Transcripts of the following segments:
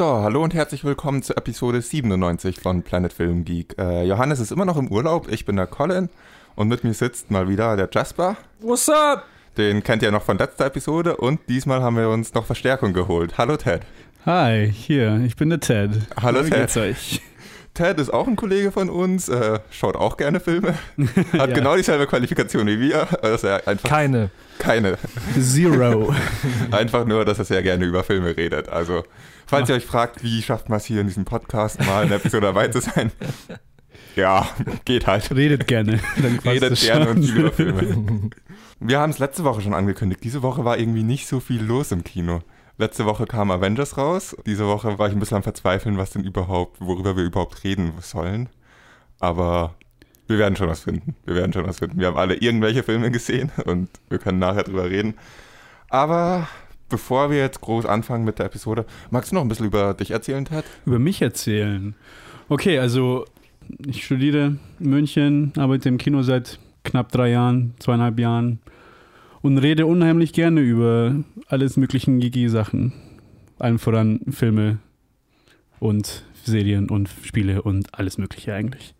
So, hallo und herzlich willkommen zur Episode 97 von Planet Film Geek. Äh, Johannes ist immer noch im Urlaub, ich bin der Colin und mit mir sitzt mal wieder der Jasper. What's up? Den kennt ihr noch von letzter Episode und diesmal haben wir uns noch Verstärkung geholt. Hallo Ted. Hi, hier, ich bin der Ted. Hallo Wie Ted. geht's euch? Ted ist auch ein Kollege von uns, äh, schaut auch gerne Filme, hat Ja. genau dieselbe Qualifikation wie wir. Also er einfach Keine. keine. Zero. Einfach nur, dass er sehr gerne über Filme redet. Also, falls ihr euch fragt, wie schafft man es hier in diesem Podcast mal in der Episode dabei zu sein, ja, geht halt. Redet gerne. Redet gerne und viel über Filme. Wir haben es letzte Woche schon angekündigt. Diese Woche war irgendwie nicht so viel los im Kino. Letzte Woche kam Avengers raus. Diese Woche war ich ein bisschen am Verzweifeln, was denn überhaupt, worüber wir überhaupt reden sollen. Aber wir werden schon was finden. Wir werden schon was finden. Wir haben alle irgendwelche Filme gesehen und wir können nachher drüber reden. Aber bevor wir jetzt groß anfangen mit der Episode, magst du noch ein bisschen über dich erzählen, Ted? Über mich erzählen. Okay, also ich studiere in München, arbeite im Kino seit knapp drei Jahren, zweieinhalb Jahren und rede unheimlich gerne über alles möglichen Gigi-Sachen. Allen voran Filme und Serien und Spiele und alles mögliche eigentlich.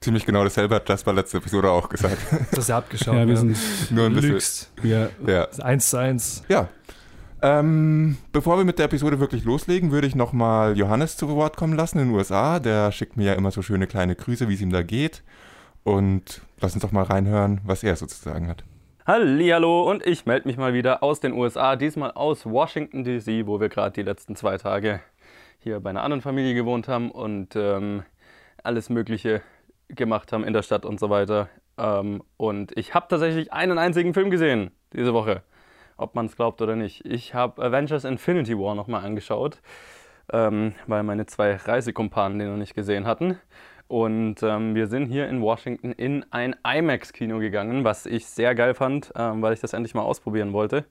Ziemlich genau dasselbe hat Jasper letzte Episode auch gesagt. Das ist ja abgeschaut. ja, wir sind Nur ein bisschen. Ja. Das ist eins zu eins. Ja. Ähm, bevor wir mit der Episode wirklich loslegen, würde ich nochmal Johannes zu Wort kommen lassen in den USA. Der schickt mir ja immer so schöne kleine Grüße, wie es ihm da geht. Und lass uns doch mal reinhören, was er sozusagen hat. Hallo und ich melde mich mal wieder aus den USA, diesmal aus Washington DC, wo wir gerade die letzten zwei Tage hier bei einer anderen Familie gewohnt haben und ähm, alles Mögliche gemacht haben in der Stadt und so weiter. Ähm, und ich habe tatsächlich einen einzigen Film gesehen diese Woche, ob man es glaubt oder nicht. Ich habe Avengers Infinity War nochmal angeschaut, ähm, weil meine zwei Reisekumpanen den noch nicht gesehen hatten. Und ähm, wir sind hier in Washington in ein IMAX-Kino gegangen, was ich sehr geil fand, ähm, weil ich das endlich mal ausprobieren wollte.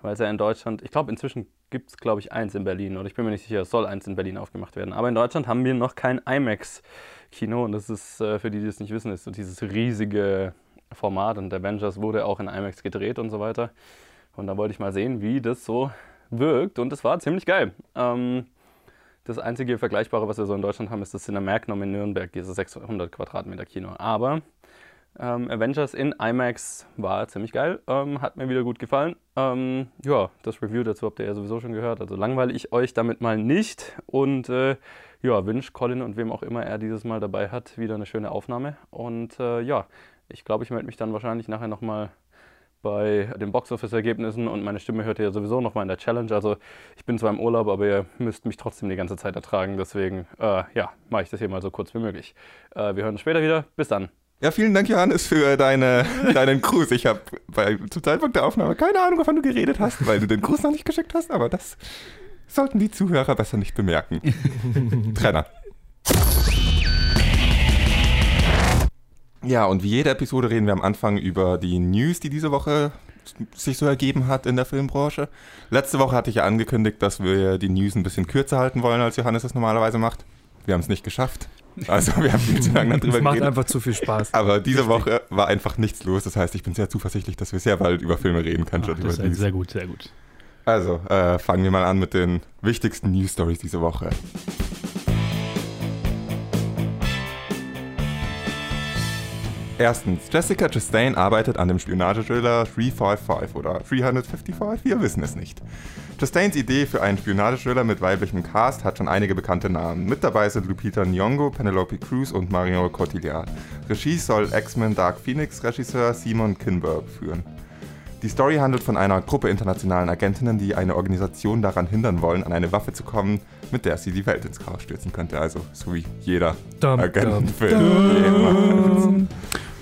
Weil es ja in Deutschland, ich glaube, inzwischen gibt es, glaube ich, eins in Berlin. Oder ich bin mir nicht sicher, es soll eins in Berlin aufgemacht werden. Aber in Deutschland haben wir noch kein IMAX-Kino. Und das ist, äh, für die, die es nicht wissen, ist so dieses riesige Format. Und Avengers wurde auch in IMAX gedreht und so weiter. Und da wollte ich mal sehen, wie das so wirkt. Und es war ziemlich geil. Ähm, das einzige Vergleichbare, was wir so in Deutschland haben, ist das Cinemagnum in Nürnberg, dieses 600 Quadratmeter Kino. Aber ähm, Avengers in IMAX war ziemlich geil, ähm, hat mir wieder gut gefallen. Ähm, ja, das Review dazu habt ihr ja sowieso schon gehört, also langweile ich euch damit mal nicht. Und äh, ja, wünsche Colin und wem auch immer er dieses Mal dabei hat, wieder eine schöne Aufnahme. Und äh, ja, ich glaube, ich melde mich dann wahrscheinlich nachher nochmal bei den Boxoffice-Ergebnissen und meine Stimme hört ihr ja sowieso nochmal in der Challenge. Also ich bin zwar im Urlaub, aber ihr müsst mich trotzdem die ganze Zeit ertragen. Deswegen, äh, ja, mache ich das hier mal so kurz wie möglich. Äh, wir hören uns später wieder. Bis dann. Ja, vielen Dank, Johannes, für deine, deinen Gruß. Ich habe zum Zeitpunkt der Aufnahme keine Ahnung, wovon du geredet hast, weil du den Gruß noch nicht geschickt hast, aber das sollten die Zuhörer besser nicht bemerken. Trenner. Ja, und wie jede Episode reden wir am Anfang über die News, die diese Woche sich so ergeben hat in der Filmbranche. Letzte Woche hatte ich ja angekündigt, dass wir die News ein bisschen kürzer halten wollen, als Johannes es normalerweise macht. Wir haben es nicht geschafft. Also wir haben viel zu lange darüber Das macht geredet. einfach zu viel Spaß. Aber diese Woche war einfach nichts los. Das heißt, ich bin sehr zuversichtlich, dass wir sehr bald über Filme reden können. Ach, das ist sehr gut, sehr gut. Also, äh, fangen wir mal an mit den wichtigsten News Stories diese Woche. Erstens, Jessica Chastain arbeitet an dem Spionagethriller 355 oder 355, wir wissen es nicht. Chastains Idee für einen Spionagethriller mit weiblichem Cast hat schon einige bekannte Namen. Mit dabei sind Lupita Nyong'o, Penelope Cruz und Marion Cotillard. Regie soll X-Men Dark Phoenix Regisseur Simon Kinberg führen. Die Story handelt von einer Gruppe internationalen Agentinnen, die eine Organisation daran hindern wollen, an eine Waffe zu kommen, mit der sie die Welt ins Chaos stürzen könnte. Also so wie jeder Agentenfilm.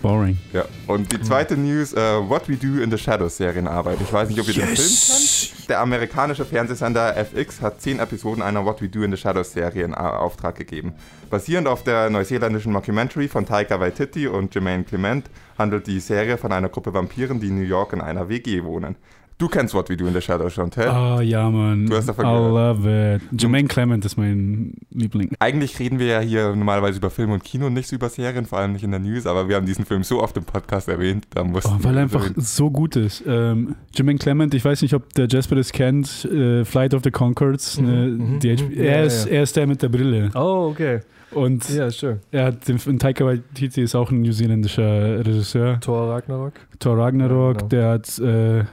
Boring. Ja. Und die zweite News, äh, What We Do in the Shadows Serienarbeit. Ich weiß nicht, ob ihr den Film kennt. Der amerikanische Fernsehsender FX hat zehn Episoden einer What We Do in the Shadows Serie in A- Auftrag gegeben. Basierend auf der neuseeländischen Mockumentary von Taika Waititi und Jermaine Clement handelt die Serie von einer Gruppe Vampiren, die in New York in einer WG wohnen. Du kennst What We Do in the Shadows schon, Ted? Ah, ja, Mann. Du hast davon I gehört. love it. Jermaine Clement ist mein Liebling. Eigentlich reden wir ja hier normalerweise über Film und Kino, nicht so über Serien, vor allem nicht in der News, aber wir haben diesen Film so oft im Podcast erwähnt, da mussten Oh, weil er einfach erwähnen. so gut ist. Ähm, Jermaine Clement, ich weiß nicht, ob der Jasper das kennt, äh, Flight of the Concords. Mhm, ne, mhm, die mhm. Er, ja, ist, ja. er ist der mit der Brille. Oh, okay. Und Ja, schön. er hat den, und Taika Waititi ist auch ein neuseeländischer Regisseur. Thor Ragnarok. Thor Ragnarok, Ja, genau. der hat äh,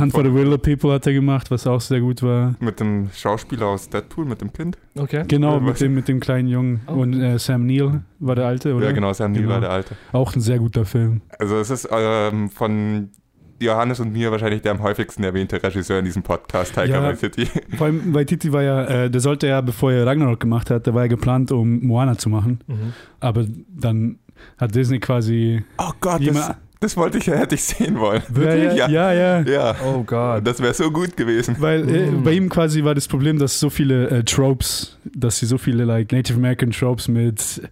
Hunt for the Willow People hat er gemacht, was auch sehr gut war. mit dem Schauspieler aus Deadpool, mit dem Kind. Okay. Genau, was- mit dem, mit dem kleinen Jungen. Oh. Und äh, Sam Neill war der Alte, oder? Ja, genau, Sam Neill Genau. war der Alte. Auch ein sehr guter Film. Also es ist ähm, von Johannes und mir wahrscheinlich der am häufigsten erwähnte Regisseur in diesem Podcast, Taika Ja. Waititi. Vor allem, weil Titi war ja, äh, der sollte ja, bevor er Ragnarok gemacht hat, der war ja geplant, um Moana zu machen. Mhm. Aber dann hat Disney quasi. Oh Gott, das, jemand- das wollte ich, hätte ich sehen wollen. Ja, ja, ja. ja. Ja, Oh Gott. das wäre so gut gewesen. Weil äh, Mm. bei ihm quasi war das Problem, dass so viele äh, Tropes, dass sie so viele like Native American Tropes mit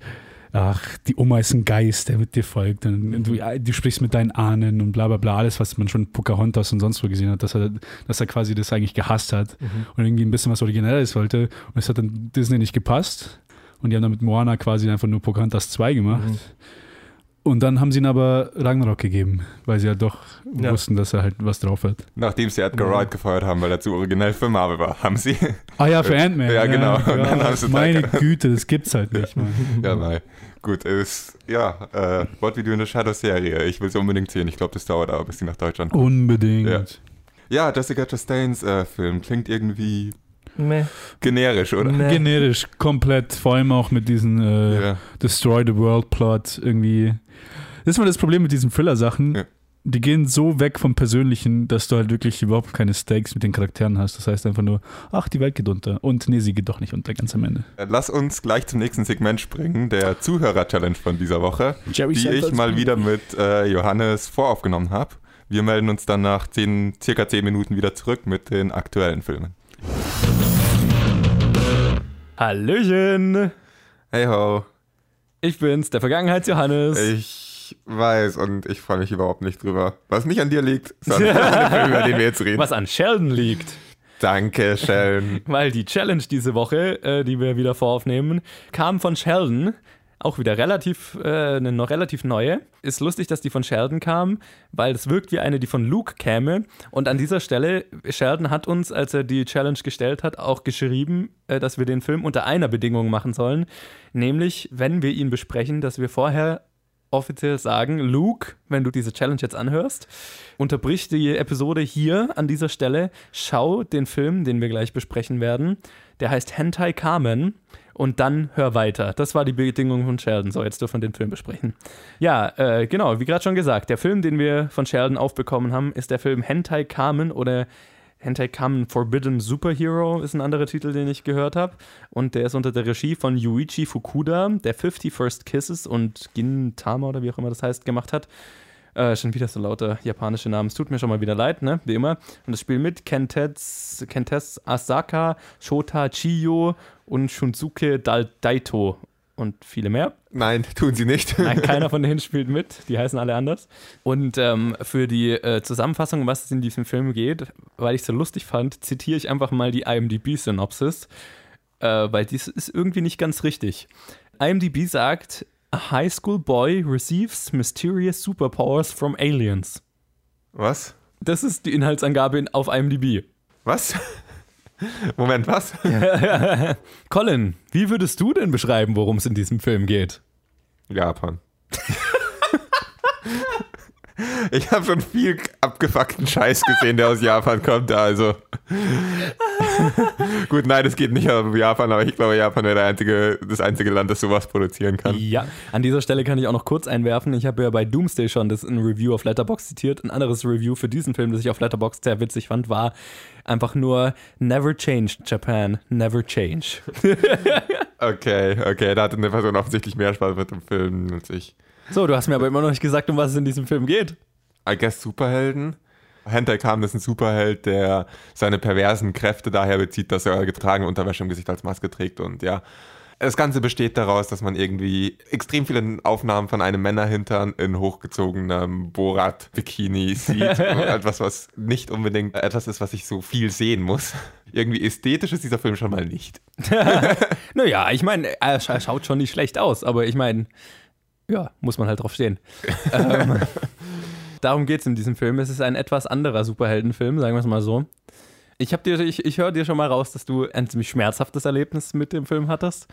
ach, die Oma ist ein Geist, der mit dir folgt und du, ja, du sprichst mit deinen Ahnen und bla bla bla, alles, was man schon in Pocahontas und sonst wo gesehen hat, dass er, dass er quasi das eigentlich gehasst hat Mhm. und irgendwie ein bisschen was Originelles wollte und es hat dann Disney nicht gepasst und die haben dann mit Moana quasi einfach nur Pocahontas 2 gemacht. Mhm. Und dann haben sie ihn aber Ragnarok gegeben, weil sie ja doch Ja. wussten, dass er halt was drauf hat. Nachdem sie Edgar Ja. Wright gefeuert haben, weil er zu originell für Marvel war, haben sie. Ah ja, für Ant-Man. Ja, genau. Und dann haben sie meine. Güte, das gibt's halt nicht, Mann. ja, nein. Gut, ist, ja, äh, What We Do in the Shadows Serie. Ich will sie unbedingt sehen. Ich glaube, das dauert aber, bis sie nach Deutschland kommt. Unbedingt. Ja. Ja, Jessica Chastains äh, Film klingt irgendwie Meh. generisch, oder? Meh. Generisch, komplett, vor allem auch mit diesem äh, Ja. Destroy the World Plot irgendwie. Das ist mal das Problem mit diesen Thriller-Sachen. Ja. Die gehen so weg vom Persönlichen, dass du halt wirklich überhaupt keine Stakes mit den Charakteren hast. Das heißt einfach nur, ach, die Welt geht unter. Und nee, sie geht doch nicht unter, ganz am Ende. Äh, Lass uns gleich zum nächsten Segment springen, der Zuhörer-Challenge von dieser Woche, Jerry die ich mal wieder mit äh, Johannes voraufgenommen habe. Wir melden uns dann nach zehn, circa 10 Minuten wieder zurück mit den aktuellen Filmen. Hallöchen! Hey ho, Ich bin's, der Vergangenheits-Johannes. ich weiß und ich freue mich überhaupt nicht drüber. Was nicht an dir liegt, sondern an dem Film, über den wir jetzt reden. Was an Sheldon liegt. Danke, Sheldon. Weil die Challenge diese Woche, äh, die wir wieder voraufnehmen, kam von Sheldon. Auch wieder relativ, äh, eine noch relativ neue. Ist lustig, dass die von Sheldon kam, weil es wirkt wie eine, die von Luke käme. Und an dieser Stelle, Sheldon hat uns, als er die Challenge gestellt hat, auch geschrieben, äh, dass wir den Film unter einer Bedingung machen sollen. Nämlich, wenn wir ihn besprechen, dass wir vorher offiziell sagen, Luke, wenn du diese Challenge jetzt anhörst, unterbrich die Episode hier an dieser Stelle, schau den Film, den wir gleich besprechen werden. Der heißt Hentai Carmen und dann hör weiter. Das war die Bedingung von Sheldon. So, jetzt dürfen wir den Film besprechen. Ja, äh, genau, wie gerade schon gesagt, der Film, den wir von Sheldon aufbekommen haben, ist der Film Hentai Carmen oder Hentai Kamen Forbidden Superhero ist ein anderer Titel, den ich gehört habe. Und der ist unter der Regie von Yuichi Fukuda, der 50 First Kisses und Gintama oder wie auch immer das heißt, gemacht hat. Äh, schon wieder so lauter japanische Namen. Es tut mir schon mal wieder leid, ne? Wie immer. Und das Spiel mit Kentets, Kentes Asaka, Shota Chiyo und Shunsuke Dal Daito und viele mehr. Nein, tun sie nicht. Nein, keiner von denen spielt mit. Die heißen alle anders. Und ähm, für die äh, Zusammenfassung, was es in diesem Film geht, weil ich es so lustig fand, zitiere ich einfach mal die IMDb-Synopsis, äh, weil dies ist irgendwie nicht ganz richtig. IMDb sagt, a high school boy receives mysterious superpowers from aliens. Was? Das ist die Inhaltsangabe in, auf IMDb. Was? Moment, was? Colin, wie würdest du denn beschreiben, worum es in diesem Film geht? Japan. Ich habe schon viel abgefuckten Scheiß gesehen, der aus Japan kommt, also. Gut, nein, es geht nicht um Japan, aber ich glaube, Japan wäre einzige, das einzige Land, das sowas produzieren kann. Ja, an dieser Stelle kann ich auch noch kurz einwerfen. Ich habe ja bei Doomsday schon das in Review auf Letterboxd zitiert. Ein anderes Review für diesen Film, das ich auf Letterboxd sehr witzig fand, war einfach nur Never change Japan, never change. Okay, okay, da hatte eine Person offensichtlich mehr Spaß mit dem Film als ich. So, du hast mir aber immer noch nicht gesagt, um was es in diesem Film geht. I guess Superhelden. Hentai Kamen ist ein Superheld, der seine perversen Kräfte daher bezieht, dass er getragene Unterwäsche im Gesicht als Maske trägt und ja. Das Ganze besteht daraus, dass man irgendwie extrem viele Aufnahmen von einem Männerhintern in hochgezogenem Borat-Bikini sieht. etwas, was nicht unbedingt etwas ist, was ich so viel sehen muss. Irgendwie ästhetisch ist dieser Film schon mal nicht. naja, ich meine, er scha- schaut schon nicht schlecht aus, aber ich meine, ja, muss man halt drauf stehen. ähm, darum geht es in diesem Film. Es ist ein etwas anderer Superheldenfilm, sagen wir es mal so. Ich, dir, ich, ich höre dir schon mal raus, dass du ein ziemlich schmerzhaftes Erlebnis mit dem Film hattest.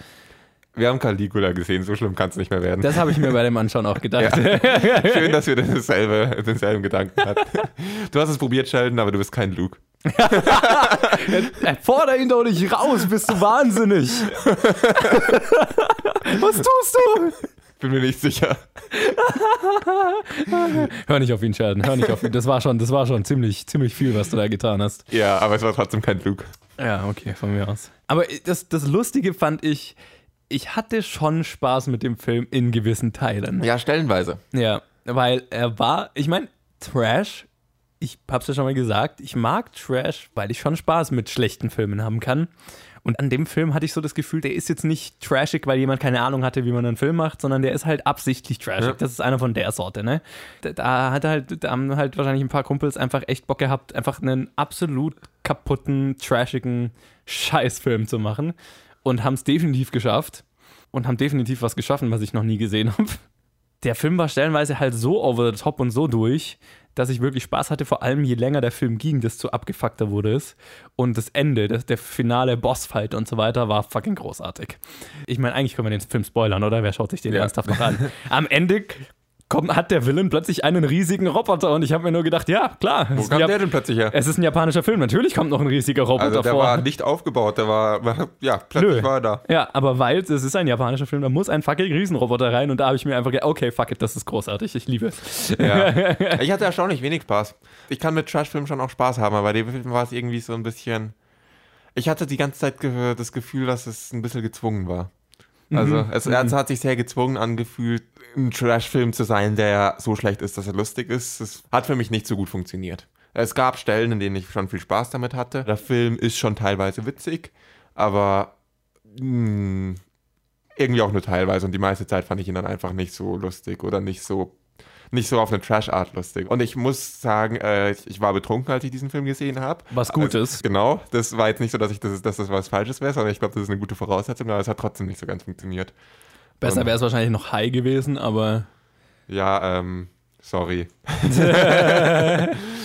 Wir haben Caligula gesehen, so schlimm kann es nicht mehr werden. Das habe ich mir bei dem Anschauen auch gedacht. Schön, dass wir dasselbe, denselben Gedanken hatten. Du hast es probiert, Sheldon, aber du bist kein Luke. Forder ihn doch nicht raus, bist du wahnsinnig. Was tust du? Bin mir nicht sicher. Hör nicht auf ihn, Sheldon, hör nicht auf ihn. Das war schon, das war schon ziemlich, ziemlich viel, was du da getan hast. Ja, aber es war trotzdem kein Luke. Ja, okay, von mir aus. Aber das, das Lustige fand ich, ich hatte schon Spaß mit dem Film in gewissen Teilen. Ja, stellenweise. Ja, weil er war, ich meine, Trash, ich hab's ja schon mal gesagt, ich mag Trash, weil ich schon Spaß mit schlechten Filmen haben kann. Und an dem Film hatte ich so das Gefühl, der ist jetzt nicht trashig, weil jemand keine Ahnung hatte, wie man einen Film macht, sondern der ist halt absichtlich trashig. Ja. Das ist einer von der Sorte, ne? Da, da hat halt, da haben halt wahrscheinlich ein paar Kumpels einfach echt Bock gehabt, einfach einen absolut kaputten, trashigen Scheißfilm zu machen. Und haben es definitiv geschafft. Und haben definitiv was geschaffen, was ich noch nie gesehen habe. Der Film war stellenweise halt so over the top und so durch, dass ich wirklich Spaß hatte, vor allem je länger der Film ging, desto abgefuckter wurde es. Und das Ende, das, der finale Bossfight und so weiter war fucking großartig. Ich meine, eigentlich können wir den Film spoilern, oder? Wer schaut sich den Ja. ernsthaft noch an? Am Ende kommt, hat der Villain plötzlich einen riesigen Roboter und ich habe mir nur gedacht, ja, klar. Wo kam der denn plötzlich her? es ist ein japanischer Film, natürlich kommt noch ein riesiger Roboter Also der vor. war nicht aufgebaut, der war, war ja, plötzlich Nö. war er da. Ja, aber weil es ist ein japanischer Film, da muss ein fucking Riesenroboter rein und da habe ich mir einfach gedacht, okay, fuck it, das ist großartig, ich liebe es. Ja. Ich hatte erstaunlich wenig Spaß. Ich kann mit Trashfilmen schon auch Spaß haben, aber bei dem Film war es irgendwie so ein bisschen. Ich hatte die ganze Zeit das Gefühl, dass es ein bisschen gezwungen war. Also es, es hat sich sehr gezwungen angefühlt, ein Trashfilm zu sein, der so schlecht ist, dass er lustig ist. Es hat für mich nicht so gut funktioniert. Es gab Stellen, in denen ich schon viel Spaß damit hatte. Der Film ist schon teilweise witzig, aber mh, irgendwie auch nur teilweise. Und die meiste Zeit fand ich ihn dann einfach nicht so lustig oder nicht so nicht so auf eine Trash-Art lustig. Und ich muss sagen, äh, ich, ich war betrunken, als ich diesen Film gesehen habe. Was Gutes. Genau, das war jetzt nicht so, dass ich das, dass das was Falsches wäre, sondern ich glaube, das ist eine gute Voraussetzung, aber es hat trotzdem nicht so ganz funktioniert. Besser wäre es wahrscheinlich noch high gewesen, aber Ja, ähm, sorry.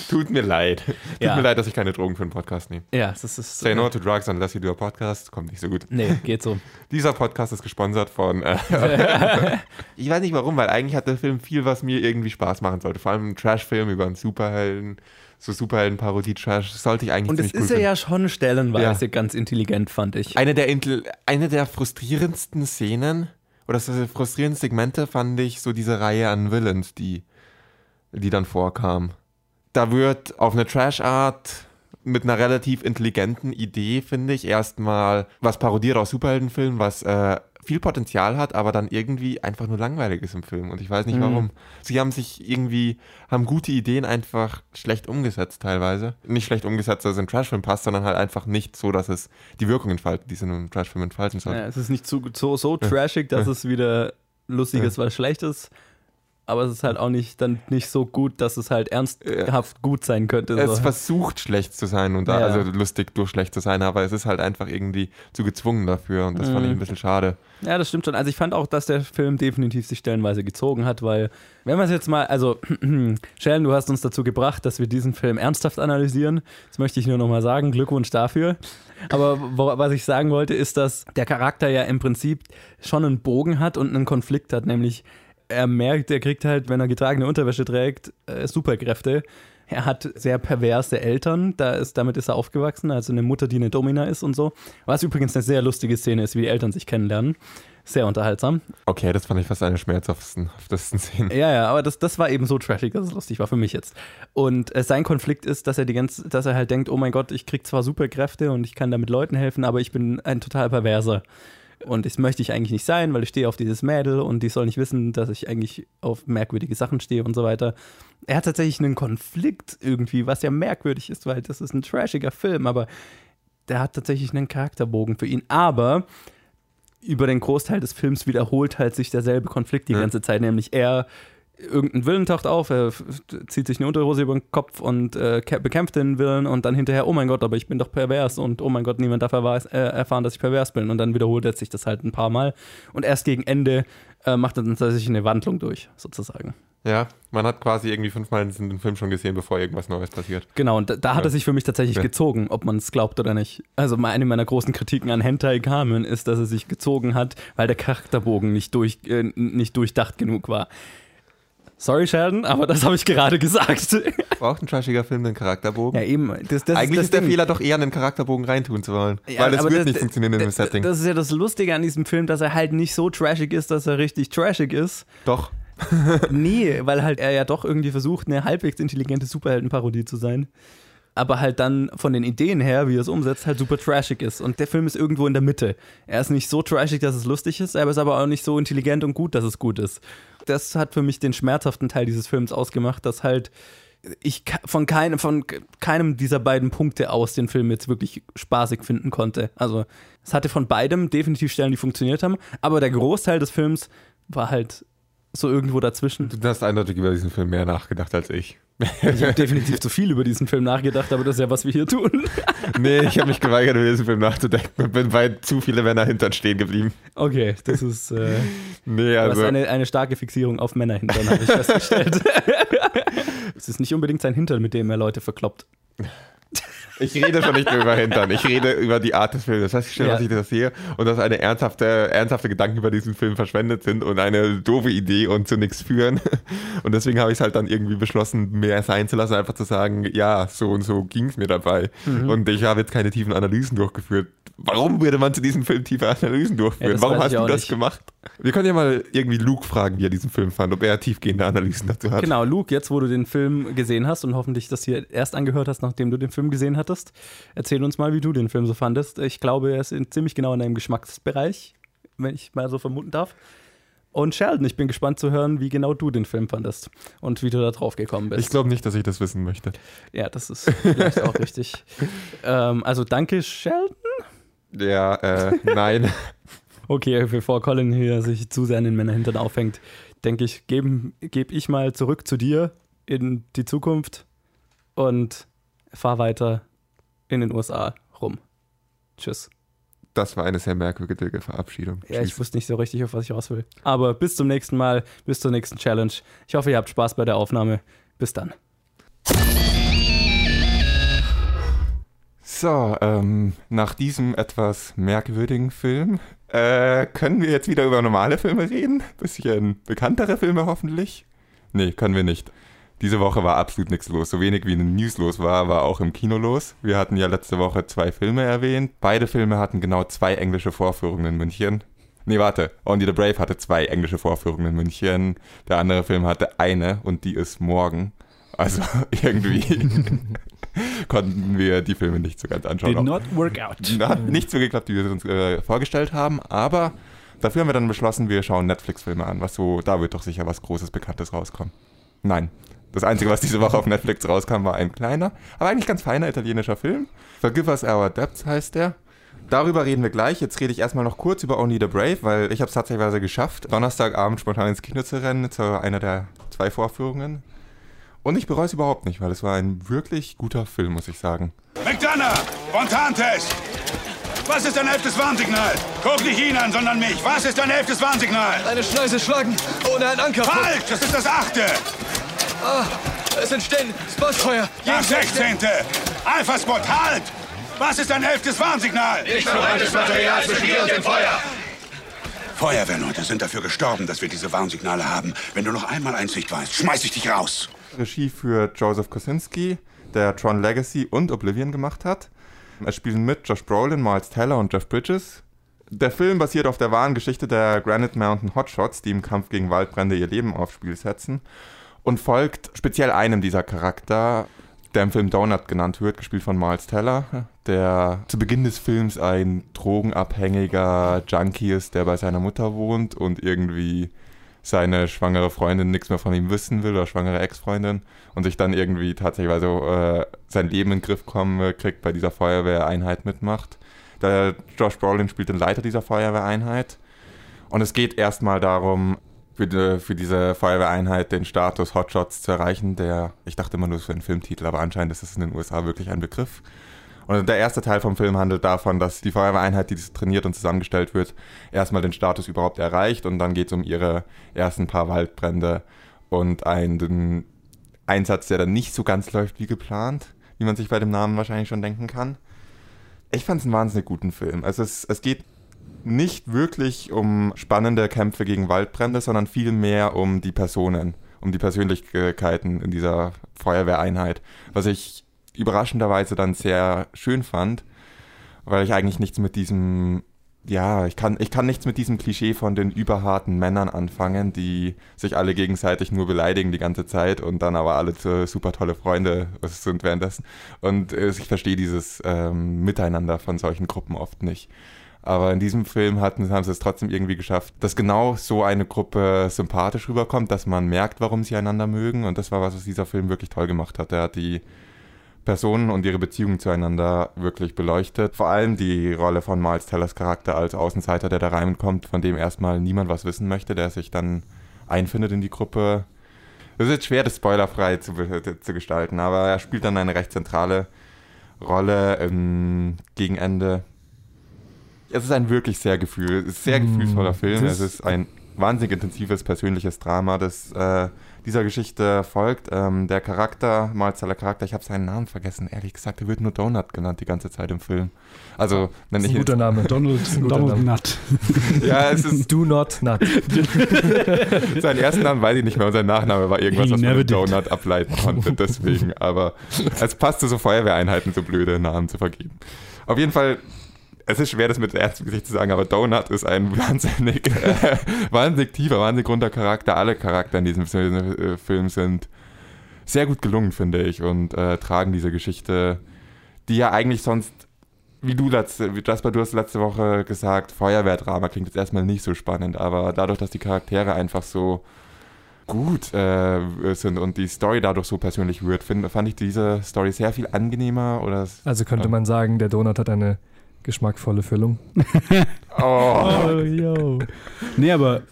Tut mir leid. Tut Ja. mir leid, dass ich keine Drogen für einen Podcast nehme. ja, das ist. Say no to drugs unless you do a podcast, kommt nicht so gut. Nee, geht so. Dieser Podcast ist gesponsert von. Äh, ich weiß nicht warum, weil eigentlich hat der Film viel, was mir irgendwie Spaß machen sollte. Vor allem ein Trash-Film über einen Superhelden, so Superhelden-Parodie-Trash, sollte ich eigentlich Und es ist cool er ja schon stellenweise Ja. ganz intelligent, fand ich. Eine der, intel- eine der frustrierendsten Szenen oder so frustrierendsten Segmente fand ich so diese Reihe an Villains, die, die dann vorkam. Da wird auf eine Trash-Art mit einer relativ intelligenten Idee, finde ich, erstmal was parodiert aus Superheldenfilmen, was äh, viel Potenzial hat, aber dann irgendwie einfach nur langweilig ist im Film. Und ich weiß nicht Mhm. warum. Sie haben sich irgendwie, haben gute Ideen einfach schlecht umgesetzt teilweise. Nicht schlecht umgesetzt, dass es in Trashfilm passt, sondern halt einfach nicht so, dass es die Wirkung entfaltet, die es in einem Trashfilm entfalten soll. Ja, es ist nicht zu, so, so trashig, dass es wieder lustig ist, weil es schlecht ist. Aber es ist halt auch nicht dann nicht so gut, dass es halt ernsthaft gut sein könnte. Es So. versucht schlecht zu sein und da, Ja. also lustig durch schlecht zu sein, aber es ist halt einfach irgendwie zu gezwungen dafür und das fand Mhm. ich ein bisschen schade. Ja, das stimmt schon. Also ich fand auch, dass der Film definitiv sich stellenweise gezogen hat, weil, wenn man es jetzt mal, also, Sheldon, du hast uns dazu gebracht, dass wir diesen Film ernsthaft analysieren. Das möchte ich nur nochmal sagen. Glückwunsch dafür. Aber wo, was ich sagen wollte, ist, dass der Charakter ja im Prinzip schon einen Bogen hat und einen Konflikt hat, nämlich er merkt, er kriegt halt, wenn er getragene Unterwäsche trägt, äh, Superkräfte. Er hat sehr perverse Eltern, da ist, damit ist er aufgewachsen, also eine Mutter, die eine Domina ist und so. Was übrigens eine sehr lustige Szene ist, wie die Eltern sich kennenlernen. Sehr unterhaltsam. Okay, das fand ich fast eine schmerzhaftesten haftesten Szenen. Ja, ja, aber das, das war eben so trashig, dass es lustig war für mich jetzt. Und äh, sein Konflikt ist, dass er die ganze, dass er halt denkt, oh mein Gott, ich krieg zwar Superkräfte und ich kann damit Leuten helfen, aber ich bin ein total perverser. Und das möchte ich eigentlich nicht sein, weil ich stehe auf dieses Mädel und die soll nicht wissen, dass ich eigentlich auf merkwürdige Sachen stehe und so weiter. Er hat tatsächlich einen Konflikt irgendwie, was ja merkwürdig ist, weil das ist ein trashiger Film, aber der hat tatsächlich einen Charakterbogen für ihn. Aber über den Großteil des Films wiederholt halt sich derselbe Konflikt die Ja. ganze Zeit, nämlich er irgendein Willen taucht auf, er zieht sich eine Unterhose über den Kopf und äh, kä- bekämpft den Willen und dann hinterher, oh mein Gott, aber ich bin doch pervers und oh mein Gott, niemand darf erweis- äh, erfahren, dass ich pervers bin und dann wiederholt er sich das halt ein paar Mal und erst gegen Ende äh, macht er dann tatsächlich eine Wandlung durch, sozusagen. Ja, man hat quasi irgendwie fünfmal den Film schon gesehen, bevor irgendwas Neues passiert. Genau, und da, da hat Ja. er sich für mich tatsächlich Ja. gezogen, ob man es glaubt oder nicht. Also eine meiner großen Kritiken an Hentai Kamen ist, dass er sich gezogen hat, weil der Charakterbogen nicht, durch, äh, nicht durchdacht genug war. Sorry, Sheldon, aber das habe ich gerade gesagt. Braucht ein trashiger Film den Charakterbogen? ja, eben. Das, das Eigentlich das ist der Ding. Fehler doch eher, einen Charakterbogen reintun zu wollen. Ja, weil es aber wird das- nicht funktionieren in dem das- Setting. Das ist ja das Lustige an diesem Film, dass er halt nicht so trashig ist, dass er richtig trashig ist. doch. Nee, weil halt er ja doch irgendwie versucht, eine halbwegs intelligente Superheldenparodie zu sein. Aber halt dann von den Ideen her, wie er es umsetzt, halt super trashig ist. Und der Film ist irgendwo in der Mitte. Er ist nicht so trashig, dass es lustig ist, er ist aber auch nicht so intelligent und gut, dass es gut ist. Das hat für mich den schmerzhaften Teil dieses Films ausgemacht, dass halt ich von keinem, von keinem dieser beiden Punkte aus den Film jetzt wirklich spaßig finden konnte. Also es hatte von beidem definitiv Stellen, die funktioniert haben, aber der Großteil des Films war halt so irgendwo dazwischen. Du hast eindeutig über diesen Film mehr nachgedacht als ich. Ich habe definitiv zu viel über diesen Film nachgedacht, aber das ist ja, was wir hier tun. nee, ich habe mich geweigert, über diesen Film nachzudenken und bin bei zu viele Männer hintern stehen geblieben. Okay, das ist äh, Nee, also. eine, eine starke Fixierung auf Männerhintern, habe ich festgestellt. es ist nicht unbedingt sein Hintern, mit dem er Leute verkloppt. Ich rede schon nicht mehr über Hintern, ich rede über die Art des Films. Das heißt, ich stelle, Ja. was ich das sehe und dass eine ernsthafte, ernsthafte Gedanken über diesen Film verschwendet sind und eine doofe Idee und zu nichts führen. Und deswegen habe ich es halt dann irgendwie beschlossen, mehr sein zu lassen, einfach zu sagen, ja, so und so ging es mir dabei. Mhm. Und ich habe jetzt keine tiefen Analysen durchgeführt. Warum würde man zu diesem Film tiefe Analysen durchführen? Ja, Warum hast du das nicht. gemacht? Wir können ja mal irgendwie Luke fragen, wie er diesen Film fand, ob er tiefgehende Analysen dazu hat. Genau, Luke, jetzt wo du den Film gesehen hast und hoffentlich das hier erst angehört hast, nachdem du den Film gesehen hattest, erzähl uns mal, wie du den Film so fandest. Ich glaube, er ist in, ziemlich genau in deinem Geschmacksbereich, wenn ich mal so vermuten darf. Und Sheldon, ich bin gespannt zu hören, wie genau du den Film fandest und wie du da drauf gekommen bist. Ich glaube nicht, dass ich das wissen möchte. Ja, das ist vielleicht auch richtig. Ähm, also danke, Sheldon. Ja, äh, nein. Okay, bevor Colin hier sich zu sehr an den Männerhintern aufhängt, denke ich, gebe geb ich mal zurück zu dir in die Zukunft und fahr weiter in den USA rum. Tschüss. Das war eine sehr merkwürdige Verabschiedung. Ja, ich Tschüss. wusste nicht so richtig, auf was ich raus will. Aber bis zum nächsten Mal, bis zur nächsten Challenge. Ich hoffe, ihr habt Spaß bei der Aufnahme. Bis dann. So, ähm, nach diesem etwas merkwürdigen Film äh, können wir jetzt wieder über normale Filme reden. Bisschen bekanntere Filme hoffentlich. Nee, können wir nicht. Diese Woche war absolut nichts los. So wenig wie in den News los war, war auch im Kino los. Wir hatten ja letzte Woche zwei Filme erwähnt. Beide Filme hatten genau zwei englische Vorführungen in München. Nee, warte. Only the Brave hatte zwei englische Vorführungen in München. Der andere Film hatte eine und die ist morgen. Also irgendwie konnten wir die Filme nicht so ganz anschauen. Did not work out. Hat nicht so geklappt, wie wir es uns äh, vorgestellt haben, aber dafür haben wir dann beschlossen, wir schauen Netflix-Filme an. Was so, da wird doch sicher was Großes, Bekanntes rauskommen. Nein. Das Einzige, was diese Woche auf Netflix rauskam, war ein kleiner, aber eigentlich ganz feiner italienischer Film. Forgive Us Our Debts heißt der. Darüber reden wir gleich. Jetzt rede ich erstmal noch kurz über Only the Brave, weil ich habe es tatsächlich geschafft, Donnerstagabend spontan ins Kino zu rennen, zu einer der zwei Vorführungen. Und ich bereue es überhaupt nicht, weil es war ein wirklich guter Film, muss ich sagen. McDonough, Spontantest! Was ist dein elftes Warnsignal? Guck nicht ihn an, sondern mich. Was ist dein elftes Warnsignal? Eine Schleuse schlagen ohne einen Anker. Falsch, das ist das achte. Es entstehen Spotfeuer. Das sechzehnte. Alpha Spot, halt! Was ist dein elftes Warnsignal? Nicht verbranntes Material zwischen dir und dem Feuer. Feuerwehrleute sind dafür gestorben, dass wir diese Warnsignale haben. Wenn du noch einmal Einsicht weißt, schmeiß ich dich raus. Regie für Joseph Kosinski, der Tron Legacy und Oblivion gemacht hat. Es spielen mit Josh Brolin, Miles Teller und Jeff Bridges. Der Film basiert auf der wahren Geschichte der Granite Mountain Hotshots, die im Kampf gegen Waldbrände ihr Leben aufs Spiel setzen. Und folgt speziell einem dieser Charakter, der im Film Donut genannt wird, gespielt von Miles Teller, der zu Beginn des Films ein drogenabhängiger Junkie ist, der bei seiner Mutter wohnt und irgendwie seine schwangere Freundin nichts mehr von ihm wissen will oder schwangere Ex-Freundin und sich dann irgendwie tatsächlich also, äh, sein Leben in den Griff kommen äh, kriegt, bei dieser Feuerwehreinheit mitmacht. Der Josh Brolin spielt den Leiter dieser Feuerwehreinheit. Und es geht erstmal darum, für, die, für diese Feuerwehreinheit den Status Hotshots zu erreichen, der, ich dachte immer nur für einen Filmtitel, aber anscheinend ist es in den USA wirklich ein Begriff. Und der erste Teil vom Film handelt davon, dass die Feuerwehreinheit, die trainiert und zusammengestellt wird, erstmal den Status überhaupt erreicht und dann geht es um ihre ersten paar Waldbrände und einen Einsatz, der dann nicht so ganz läuft wie geplant, wie man sich bei dem Namen wahrscheinlich schon denken kann. Ich fand es einen wahnsinnig guten Film. Also es, es geht nicht wirklich um spannende Kämpfe gegen Waldbrände, sondern vielmehr um die Personen, um die Persönlichkeiten in dieser Feuerwehreinheit. Was ich überraschenderweise dann sehr schön fand, weil ich eigentlich nichts mit diesem, ja, ich kann, ich kann nichts mit diesem Klischee von den überharten Männern anfangen, die sich alle gegenseitig nur beleidigen die ganze Zeit und dann aber alle super tolle Freunde sind währenddessen. Und äh, ich verstehe dieses ähm, Miteinander von solchen Gruppen oft nicht. Aber in diesem Film hatten, haben sie es trotzdem irgendwie geschafft, dass genau so eine Gruppe sympathisch rüberkommt, dass man merkt, warum sie einander mögen. Und das war was, was dieser Film wirklich toll gemacht hat. Er hat die Personen und ihre Beziehungen zueinander wirklich beleuchtet. Vor allem die Rolle von Miles Tellers Charakter als Außenseiter, der da reinkommt, von dem erstmal niemand was wissen möchte, der sich dann einfindet in die Gruppe. Es ist jetzt schwer, das spoilerfrei zu, zu gestalten, aber er spielt dann eine recht zentrale Rolle im Gegenende. Es ist ein wirklich sehr gefühl, sehr mm, gefühlsvoller Film. Es ist ein wahnsinnig intensives persönliches Drama, das äh, dieser Geschichte folgt. Ähm, der Charakter, Malzaler Charakter, ich habe seinen Namen vergessen, ehrlich gesagt, er wird nur Donut genannt die ganze Zeit im Film. Also, wenn ich. Ein guter Name. Donald, Donald Nut. ja, es ist. Do not nut. seinen ersten Namen weiß ich nicht mehr und sein Nachname war irgendwas, He was man mit Donut ableiten konnte. Deswegen, aber es passte so Feuerwehreinheiten, so blöde Namen zu vergeben. Auf jeden Fall es ist schwer, das mit ernstem Gesicht zu sagen, aber Donut ist ein wahnsinnig, äh, wahnsinnig tiefer, wahnsinnig runder Charakter. Alle Charakter in diesem äh, Film sind sehr gut gelungen, finde ich, und äh, tragen diese Geschichte, die ja eigentlich sonst, wie du letzte, wie Jasper, du hast letzte Woche gesagt, Feuerwehrdrama klingt jetzt erstmal nicht so spannend, aber dadurch, dass die Charaktere einfach so gut äh, sind und die Story dadurch so persönlich wird, find, fand ich diese Story sehr viel angenehmer. Oder, also könnte man sagen, der Donut hat eine geschmackvolle Füllung. oh. oh, yo. Nee, aber